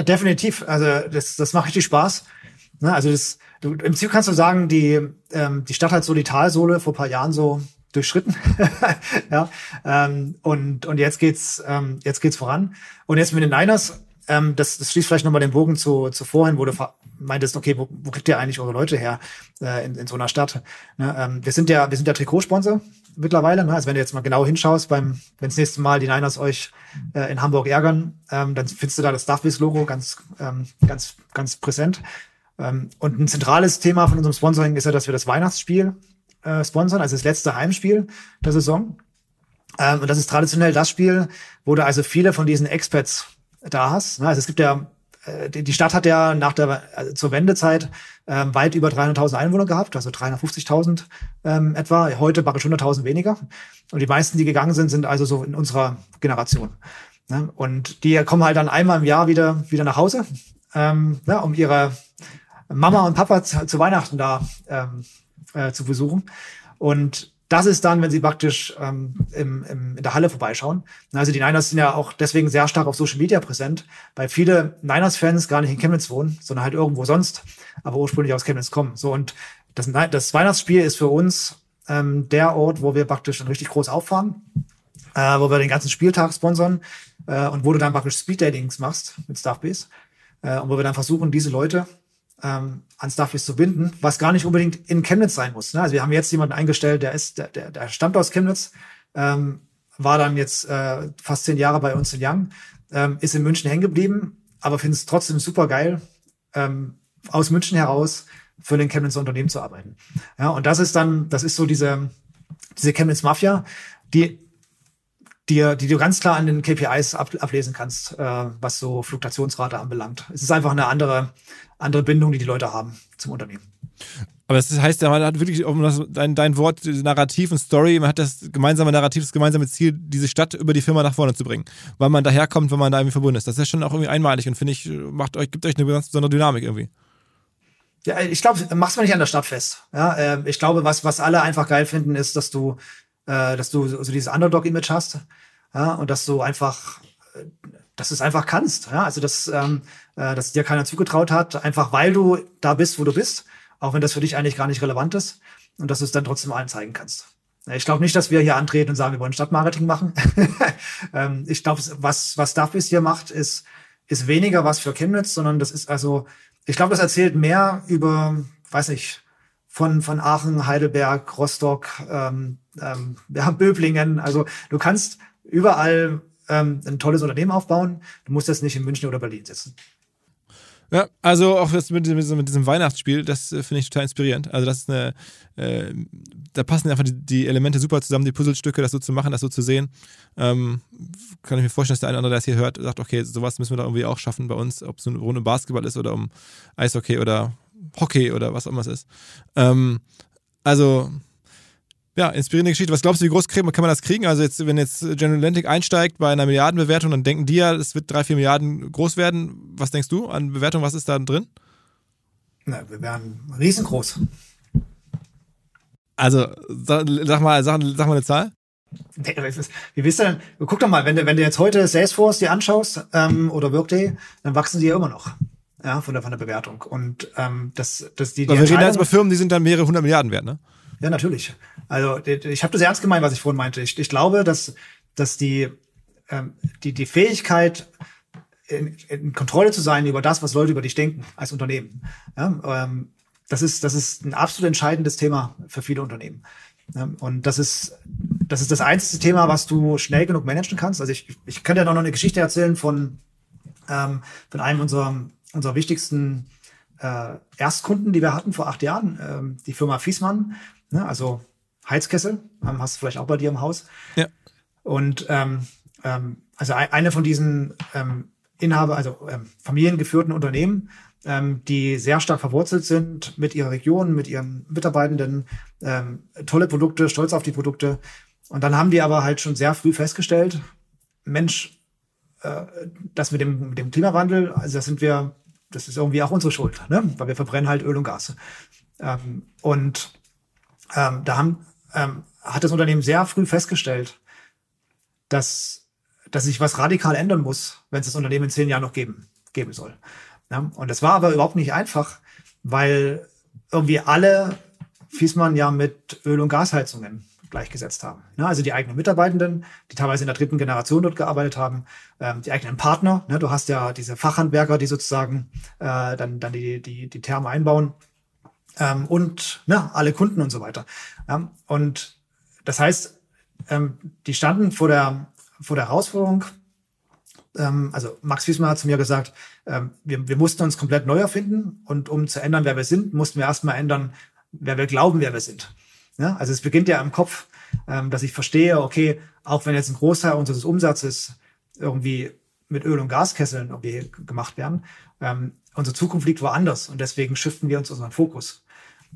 Definitiv. Also das, das macht richtig Spaß. Ne? Also das, du, im Prinzip kannst du sagen, die, ähm, die Stadt hat so die Talsohle vor paar Jahren so durchschritten. ja, ähm, und, und jetzt geht's, ähm, jetzt geht's voran. Und jetzt mit den Niners, ähm, das, das schließt vielleicht nochmal den Bogen zu, zu vorhin, wo du meintest, okay, wo, wo kriegt ihr eigentlich eure Leute her äh, in, in so einer Stadt? Ne, ähm, wir sind ja, wir sind ja Trikotsponsor mittlerweile. Ne? Also wenn du jetzt mal genau hinschaust, beim, wenn das nächste Mal die Niners euch äh, in Hamburg ärgern, ähm, dann findest du da das Starfish-Logo ganz, ähm, ganz, ganz präsent. Ähm, und ein zentrales Thema von unserem Sponsoring ist ja, dass wir das Weihnachtsspiel äh, sponsern, also das letzte Heimspiel der Saison. Ähm, und das ist traditionell das Spiel, wo du also viele von diesen Expats da hast. Ne? Also es gibt ja, äh, die Stadt hat ja nach der, also zur Wendezeit ähm, weit über 300.000 Einwohner gehabt, also 350.000 ähm, etwa. Heute praktisch 100.000 weniger. Und die meisten, die gegangen sind, sind also so in unserer Generation. Ne? Und die kommen halt dann einmal im Jahr wieder, wieder nach Hause, ähm, ja, um ihre Mama und Papa zu, zu Weihnachten da ähm, äh, zu besuchen. Und das ist dann, wenn sie praktisch ähm, im, im, in der Halle vorbeischauen. Also die Niners sind ja auch deswegen sehr stark auf Social Media präsent, weil viele Niners-Fans gar nicht in Chemnitz wohnen, sondern halt irgendwo sonst, aber ursprünglich aus Chemnitz kommen. So und das, das Weihnachtsspiel ist für uns ähm, der Ort, wo wir praktisch dann richtig groß auffahren, äh, wo wir den ganzen Spieltag sponsern äh, und wo du dann praktisch Speed-Datings machst mit Staffbase äh, und wo wir dann versuchen, diese Leute ähm, an Starfish zu binden, was gar nicht unbedingt in Chemnitz sein muss. Ne? Also wir haben jetzt jemanden eingestellt, der ist, der, der, der stammt aus Chemnitz, ähm, war dann jetzt äh, fast zehn Jahre bei uns in Young, ähm, ist in München hängen geblieben, aber findet es trotzdem super geil, ähm, aus München heraus für den Chemnitzer Unternehmen zu arbeiten. Ja, und das ist dann, das ist so diese, diese Chemnitz Mafia, die die, die du ganz klar an den KPIs ab, ablesen kannst, äh, was so Fluktuationsrate anbelangt. Es ist einfach eine andere, andere Bindung, die die Leute haben zum Unternehmen. Aber das heißt, man hat wirklich um das, dein, dein Wort Narrativ und Story, man hat das gemeinsame Narrativ, das gemeinsame Ziel, diese Stadt über die Firma nach vorne zu bringen, weil man daherkommt, wenn man da irgendwie verbunden ist. Das ist ja schon auch irgendwie einmalig und finde ich, macht euch, gibt euch eine ganz besondere Dynamik irgendwie. Ja, ich glaube, mach's mal nicht an der Stadt fest. Ja, äh, ich glaube, was, was alle einfach geil finden, ist, dass du, äh, dass du so, dieses Underdog-Image hast. Ja, und dass du einfach, äh, dass du es einfach kannst. Ja, also dass, ähm, äh, dass dir keiner zugetraut hat, einfach weil du da bist, wo du bist, auch wenn das für dich eigentlich gar nicht relevant ist und dass du es dann trotzdem allen zeigen kannst. Ich glaube nicht, dass wir hier antreten und sagen, wir wollen Stadtmarketing machen. ähm, ich glaube, was, was Duffys hier macht, ist, ist weniger was für Chemnitz, sondern das ist also, ich glaube, das erzählt mehr über, weiß nicht, von, von Aachen, Heidelberg, Rostock, ähm, ähm, ja, Böblingen. Also du kannst überall ähm, ein tolles Unternehmen aufbauen. Du musst jetzt nicht in München oder Berlin sitzen. Ja, also auch das mit, diesem, mit diesem Weihnachtsspiel, das äh, finde ich total inspirierend. Also das ist eine, äh, da passen einfach die, die, Elemente super zusammen, die Puzzlestücke, das so zu machen, das so zu sehen. Ähm, kann ich mir vorstellen, dass der eine oder andere, der es hier hört, sagt, okay, sowas müssen wir da irgendwie auch schaffen bei uns, ob es eine Runde Basketball ist oder um Eishockey oder Hockey oder was auch immer es ist. Ähm, also ja, inspirierende Geschichte. Was glaubst du, wie groß kann man das kriegen? Also jetzt, wenn jetzt General Atlantic einsteigt bei einer Milliardenbewertung, dann denken die ja, es wird drei, vier Milliarden groß werden. Was denkst du an Bewertung? Was ist da drin? Na, wir werden riesengroß. Also, sag, sag mal, sag, sag mal eine Zahl. Wie bist du denn? Guck doch mal, wenn du, wenn du jetzt heute Salesforce dir anschaust ähm, oder Workday, dann wachsen die ja immer noch. Ja, von der, von der Bewertung. Und ähm, das, das die, die Aber wir reden jetzt über Firmen, die sind dann mehrere hundert Milliarden wert, ne? Ja, natürlich. Also ich habe das ernst gemeint, was ich vorhin meinte. Ich, ich glaube, dass, dass die, ähm, die, die Fähigkeit, in, in Kontrolle zu sein über das, was Leute über dich denken als Unternehmen, ja, ähm, das, ist, das ist ein absolut entscheidendes Thema für viele Unternehmen. Und das ist, das ist das einzige Thema, was du schnell genug managen kannst. Also ich, ich könnte ja noch eine Geschichte erzählen von, ähm, von einem unserer, unserer wichtigsten äh, Erstkunden, die wir hatten vor acht Jahren, ähm, die Firma Fiesmann, ne, also Heizkessel, ähm, hast du vielleicht auch bei dir im Haus. Ja. Und ähm, ähm, also eine von diesen ähm, Inhaber, also ähm, familiengeführten Unternehmen, ähm, die sehr stark verwurzelt sind mit ihrer Region, mit ihren Mitarbeitenden, ähm, tolle Produkte, stolz auf die Produkte. Und dann haben die aber halt schon sehr früh festgestellt, Mensch, äh, das mit dem, mit dem Klimawandel, also das sind wir, das ist irgendwie auch unsere Schuld, ne? weil wir verbrennen halt Öl und Gas. Ähm, und ähm, da haben, ähm, hat das Unternehmen sehr früh festgestellt, dass, dass sich was radikal ändern muss, wenn es das Unternehmen in zehn Jahren noch geben, geben soll. Ja? Und das war aber überhaupt nicht einfach, weil irgendwie alle Fiesmann ja mit Öl- und Gasheizungen gleichgesetzt haben. Ne? Also die eigenen Mitarbeitenden, die teilweise in der dritten Generation dort gearbeitet haben, ähm, die eigenen Partner. Ne? Du hast ja diese Fachhandwerker, die sozusagen äh, dann, dann die, die, die Therme einbauen ähm, und ne, alle Kunden und so weiter. Ja? Und das heißt, ähm, die standen vor der, vor der Herausforderung, ähm, also Max Wiesmann hat zu mir gesagt, ähm, wir, wir mussten uns komplett neu erfinden und um zu ändern, wer wir sind, mussten wir erstmal ändern, wer wir glauben, wer wir sind. Ja, also es beginnt ja im Kopf, ähm, dass ich verstehe, okay, auch wenn jetzt ein Großteil unseres Umsatzes irgendwie mit Öl- und Gaskesseln irgendwie gemacht werden, ähm, unsere Zukunft liegt woanders und deswegen shiften wir uns unseren Fokus.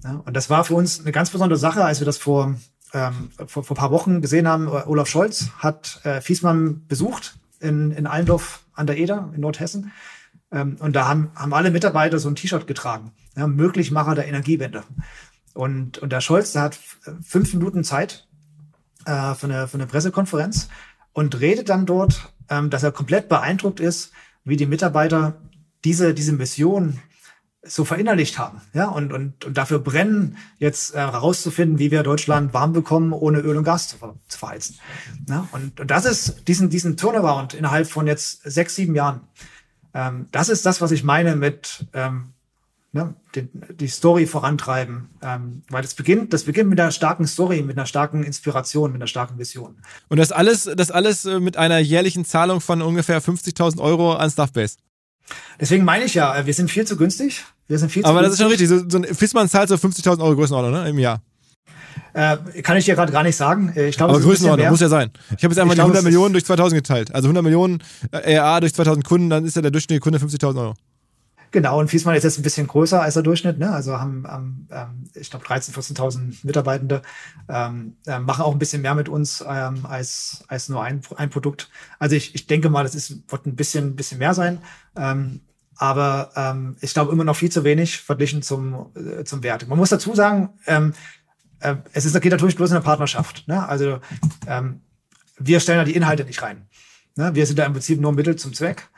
Ja, und das war für uns eine ganz besondere Sache, als wir das vor, ähm, vor, vor paar Wochen gesehen haben. Olaf Scholz hat äh, Fiesmann besucht in, in Allendorf an der Eder in Nordhessen. Ähm, und da haben, haben alle Mitarbeiter so ein T-Shirt getragen. Ja, Möglichmacher der Energiewende. Und, und der Scholz, der hat fünf Minuten Zeit äh, für, eine, für eine Pressekonferenz und redet dann dort, ähm, dass er komplett beeindruckt ist, wie die Mitarbeiter diese, diese Mission so verinnerlicht haben, ja, und, und, und dafür brennen, jetzt äh, herauszufinden, wie wir Deutschland warm bekommen, ohne Öl und Gas zu, zu verheizen. Ja, und, und das ist diesen, diesen Turnaround innerhalb von jetzt sechs, sieben Jahren. Ähm, das ist das, was ich meine mit ähm, ne, die, die Story vorantreiben. Ähm, weil das beginnt, das beginnt mit einer starken Story, mit einer starken Inspiration, mit einer starken Vision. Und das alles, das alles äh, mit einer jährlichen Zahlung von ungefähr 50.000 Euro an Staffbase. Deswegen meine ich ja, wir sind viel zu günstig. Wir sind viel Aber günstig. das ist schon richtig. So, so ein Fissmann zahlt so 50.000 Euro Größenordnung ne, im Jahr. Äh, kann ich dir gerade gar nicht sagen. Äh, Ich glaube, Aber Größenordnung muss ja sein. Ich habe jetzt einmal Ich die glaube, 100 es ist- Millionen durch 2000 geteilt. Also 100 Millionen äh, ERA durch 2000 Kunden, dann ist ja der durchschnittliche Kunde 50.000 Euro. Genau, und Fiesmann ist jetzt ein bisschen größer als der Durchschnitt, ne? Also haben, ähm, ich glaube, 13.000, 14.000 Mitarbeitende, ähm, äh, machen auch ein bisschen mehr mit uns ähm, als, als nur ein, ein Produkt. Also ich, ich denke mal, das ist, wird ein bisschen, bisschen mehr sein. Ähm, aber ähm, ich glaube immer noch viel zu wenig verglichen zum, äh, zum Wert. Man muss dazu sagen, ähm, äh, es ist, geht natürlich bloß eine Partnerschaft. Ne? Also ähm, wir stellen da die Inhalte nicht rein. Ne? Wir sind da im Prinzip nur Mittel zum Zweck.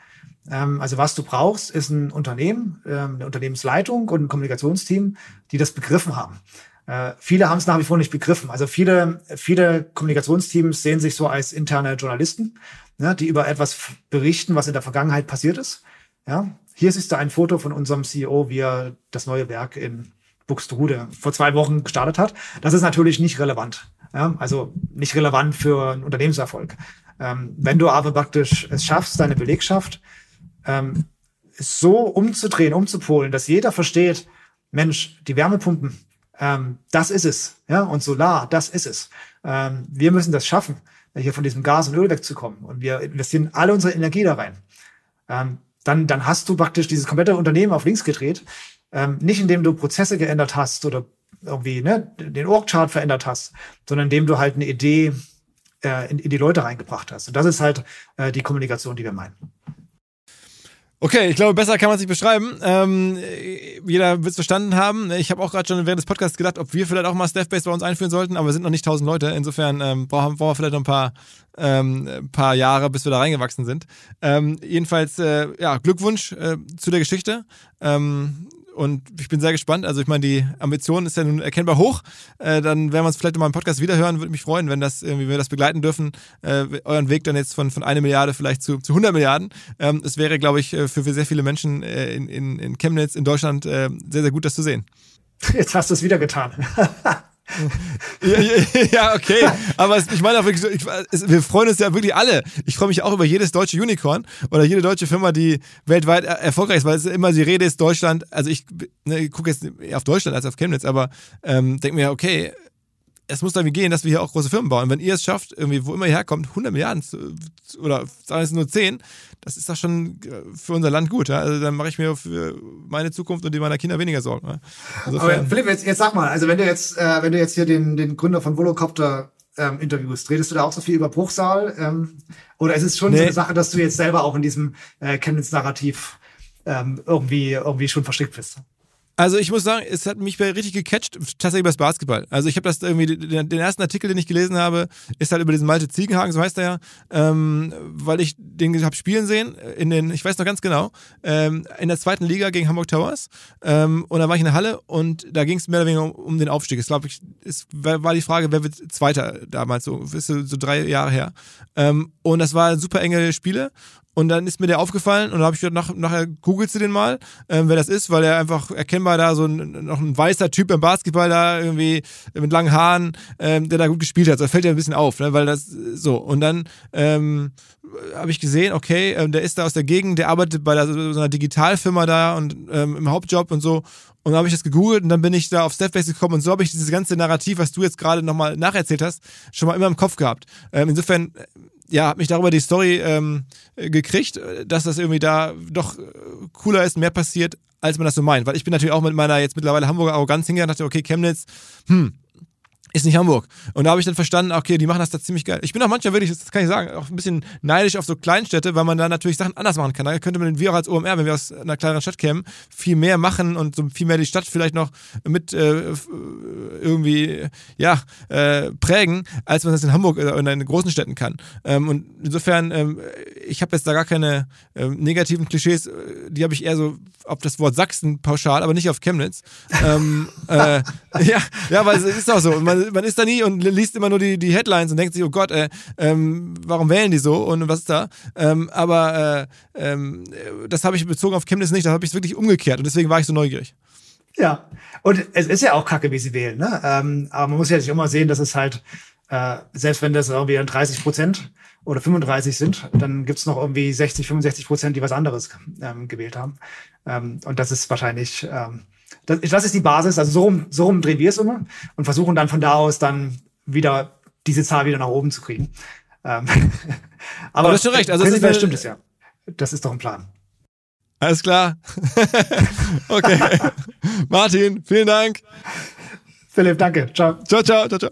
Ähm, also was du brauchst, ist ein Unternehmen, ähm, eine Unternehmensleitung und ein Kommunikationsteam, die das begriffen haben. Äh, viele haben es nach wie vor nicht begriffen. Also viele, viele Kommunikationsteams sehen sich so als interne Journalisten, ne, die über etwas berichten, was in der Vergangenheit passiert ist. Ja, hier siehst du ein Foto von unserem CEO, wie er das neue Werk in Buxtehude vor zwei Wochen gestartet hat. Das ist natürlich nicht relevant. Ja, also nicht relevant für einen Unternehmenserfolg. Ähm, wenn du aber praktisch es schaffst, deine Belegschaft ähm, so umzudrehen, umzupolen, dass jeder versteht, Mensch, die Wärmepumpen, ähm, das ist es. Ja, und Solar, das ist es. Ähm, wir müssen das schaffen, hier von diesem Gas und Öl wegzukommen. Und wir investieren alle unsere Energie da rein. Ähm, dann, dann hast du praktisch dieses komplette Unternehmen auf links gedreht. Ähm, nicht indem du Prozesse geändert hast oder irgendwie ne, den Org-Chart verändert hast, sondern indem du halt eine Idee äh, in, in die Leute reingebracht hast. Und das ist halt äh, die Kommunikation, die wir meinen. Okay, ich glaube, besser kann man es nicht beschreiben. Ähm, jeder wird es verstanden haben. Ich habe auch gerade schon während des Podcasts gedacht, ob wir vielleicht auch mal Staffbase bei uns einführen sollten, aber wir sind noch nicht 1000 Leute. Insofern ähm, brauchen, brauchen wir vielleicht noch ein paar, ähm, paar Jahre, bis wir da reingewachsen sind. Ähm, jedenfalls, äh, ja, Glückwunsch äh, zu der Geschichte. Ähm, und ich bin sehr gespannt. Also ich meine, die Ambition ist ja nun erkennbar hoch. Äh, dann werden wir uns vielleicht mal im Podcast wiederhören. Würde mich freuen, wenn das irgendwie wir das begleiten dürfen. Äh, euren Weg dann jetzt von von eine Milliarde vielleicht zu zu 100 Milliarden. Ähm, es wäre, glaube ich, äh, für, für sehr viele Menschen äh, in, in, in Chemnitz in Deutschland äh, sehr sehr gut, das zu sehen. Jetzt hast du es wieder getan. ja, ja, ja, okay. Aber es, ich meine auch wirklich, ich, es, wir freuen uns ja wirklich alle. Ich freue mich auch über jedes deutsche Unicorn oder jede deutsche Firma, die weltweit er erfolgreich ist, weil es immer die Rede ist, Deutschland, also ich, ne, gucke jetzt auf Deutschland als auf Chemnitz, aber ähm, denke mir, okay, es muss damit gehen, dass wir hier auch große Firmen bauen. Wenn ihr es schafft, irgendwie, wo immer ihr herkommt, 100 Milliarden zu, oder sagen wir es nur 10, das ist doch schon äh, für unser Land gut. Ja? Also dann mache ich mir für meine Zukunft und die meiner Kinder weniger Sorgen. Ja? Aber Philipp, jetzt, jetzt sag mal, also wenn du jetzt, äh, wenn du jetzt hier den, den Gründer von Volocopter ähm, interviewst, redest du da auch so viel über Bruchsal? Ähm, oder ist es schon nee. so eine Sache, dass du jetzt selber auch in diesem äh, Chemnitz-Narrativ ähm, irgendwie, irgendwie schon verstrickt bist? Also ich muss sagen, es hat mich richtig gecatcht, tatsächlich über das Basketball. Also ich habe das irgendwie, den, ersten Artikel, den ich gelesen habe, ist halt über diesen Malte Ziegenhagen, so heißt er ja, ähm, weil ich den habe spielen sehen, in den, ich weiß noch ganz genau, ähm, in der zweiten Liga gegen Hamburg Towers. Ähm, und da war ich in der Halle und da ging es mehr oder weniger um, um den Aufstieg. Es glaube ich, es war die Frage, wer wird Zweiter damals, so, so, drei Jahre her. Ähm, und das war super enge Spiele und dann ist mir der aufgefallen und dann habe ich gedacht, nach, nachher googelst du den mal, ähm, wer das ist, weil er einfach erkennbar da so ein, noch ein weißer Typ im Basketball da irgendwie mit langen Haaren, ähm, der da gut gespielt hat. Das fällt ja ein bisschen auf, ne? weil das so. Und dann ähm, habe ich gesehen, okay, ähm, der ist da aus der Gegend, der arbeitet bei der, so einer Digitalfirma da und ähm, im Hauptjob und so. Und dann habe ich das gegoogelt und dann bin ich da auf Stepbase gekommen und so habe ich dieses ganze Narrativ, was du jetzt gerade nochmal nacherzählt hast, schon mal immer im Kopf gehabt. Ähm, insofern ja, habe mich darüber die Story ähm, gekriegt, dass das irgendwie da doch cooler ist, mehr passiert, als man das so meint. Weil ich bin natürlich auch mit meiner jetzt mittlerweile Hamburger Arroganz hingegangen und dachte, okay, Chemnitz, hm, ist nicht Hamburg. Und da habe ich dann verstanden, okay, die machen das da ziemlich geil. Ich bin auch manchmal wirklich, das kann ich sagen, auch ein bisschen neidisch auf so Kleinstädte, weil man da natürlich Sachen anders machen kann. Da könnte man, wir auch als OMR, wenn wir aus einer kleineren Stadt kämen, viel mehr machen und so viel mehr die Stadt vielleicht noch mit äh, irgendwie, ja, äh, prägen, als man das in Hamburg oder in den großen Städten kann. Ähm, und insofern, ähm, ich habe jetzt da gar keine äh, negativen Klischees, die habe ich eher so auf das Wort Sachsen pauschal, aber nicht auf Chemnitz. ähm, äh, ja, ja, weil es ist auch so. Man, man ist da nie und liest immer nur die, die Headlines und denkt sich, oh Gott, äh, ähm, warum wählen die so und was ist da? Ähm, aber äh, ähm, das habe ich bezogen auf Chemnitz nicht, da habe ich es wirklich umgekehrt und deswegen war ich so neugierig. Ja, und es ist ja auch kacke, wie sie wählen. Ne? Ähm, aber man muss ja sich immer sehen, dass es halt, äh, selbst wenn das irgendwie 30 Prozent oder 35 sind, dann gibt's noch irgendwie 60, 65 Prozent, die was anderes ähm, gewählt haben. Ähm, und das ist wahrscheinlich, ähm, das, das ist die Basis. Also so rum, so rum drehen wir es immer und versuchen dann von da aus dann wieder diese Zahl wieder nach oben zu kriegen. Ähm, aber, aber du hast schon recht. Also prinzipiell stimmt es ja. Das ist doch ein Plan. Alles klar. okay. Martin, vielen Dank. Philipp, danke. Ciao. Ciao, ciao, ciao, ciao.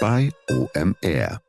bei OMR.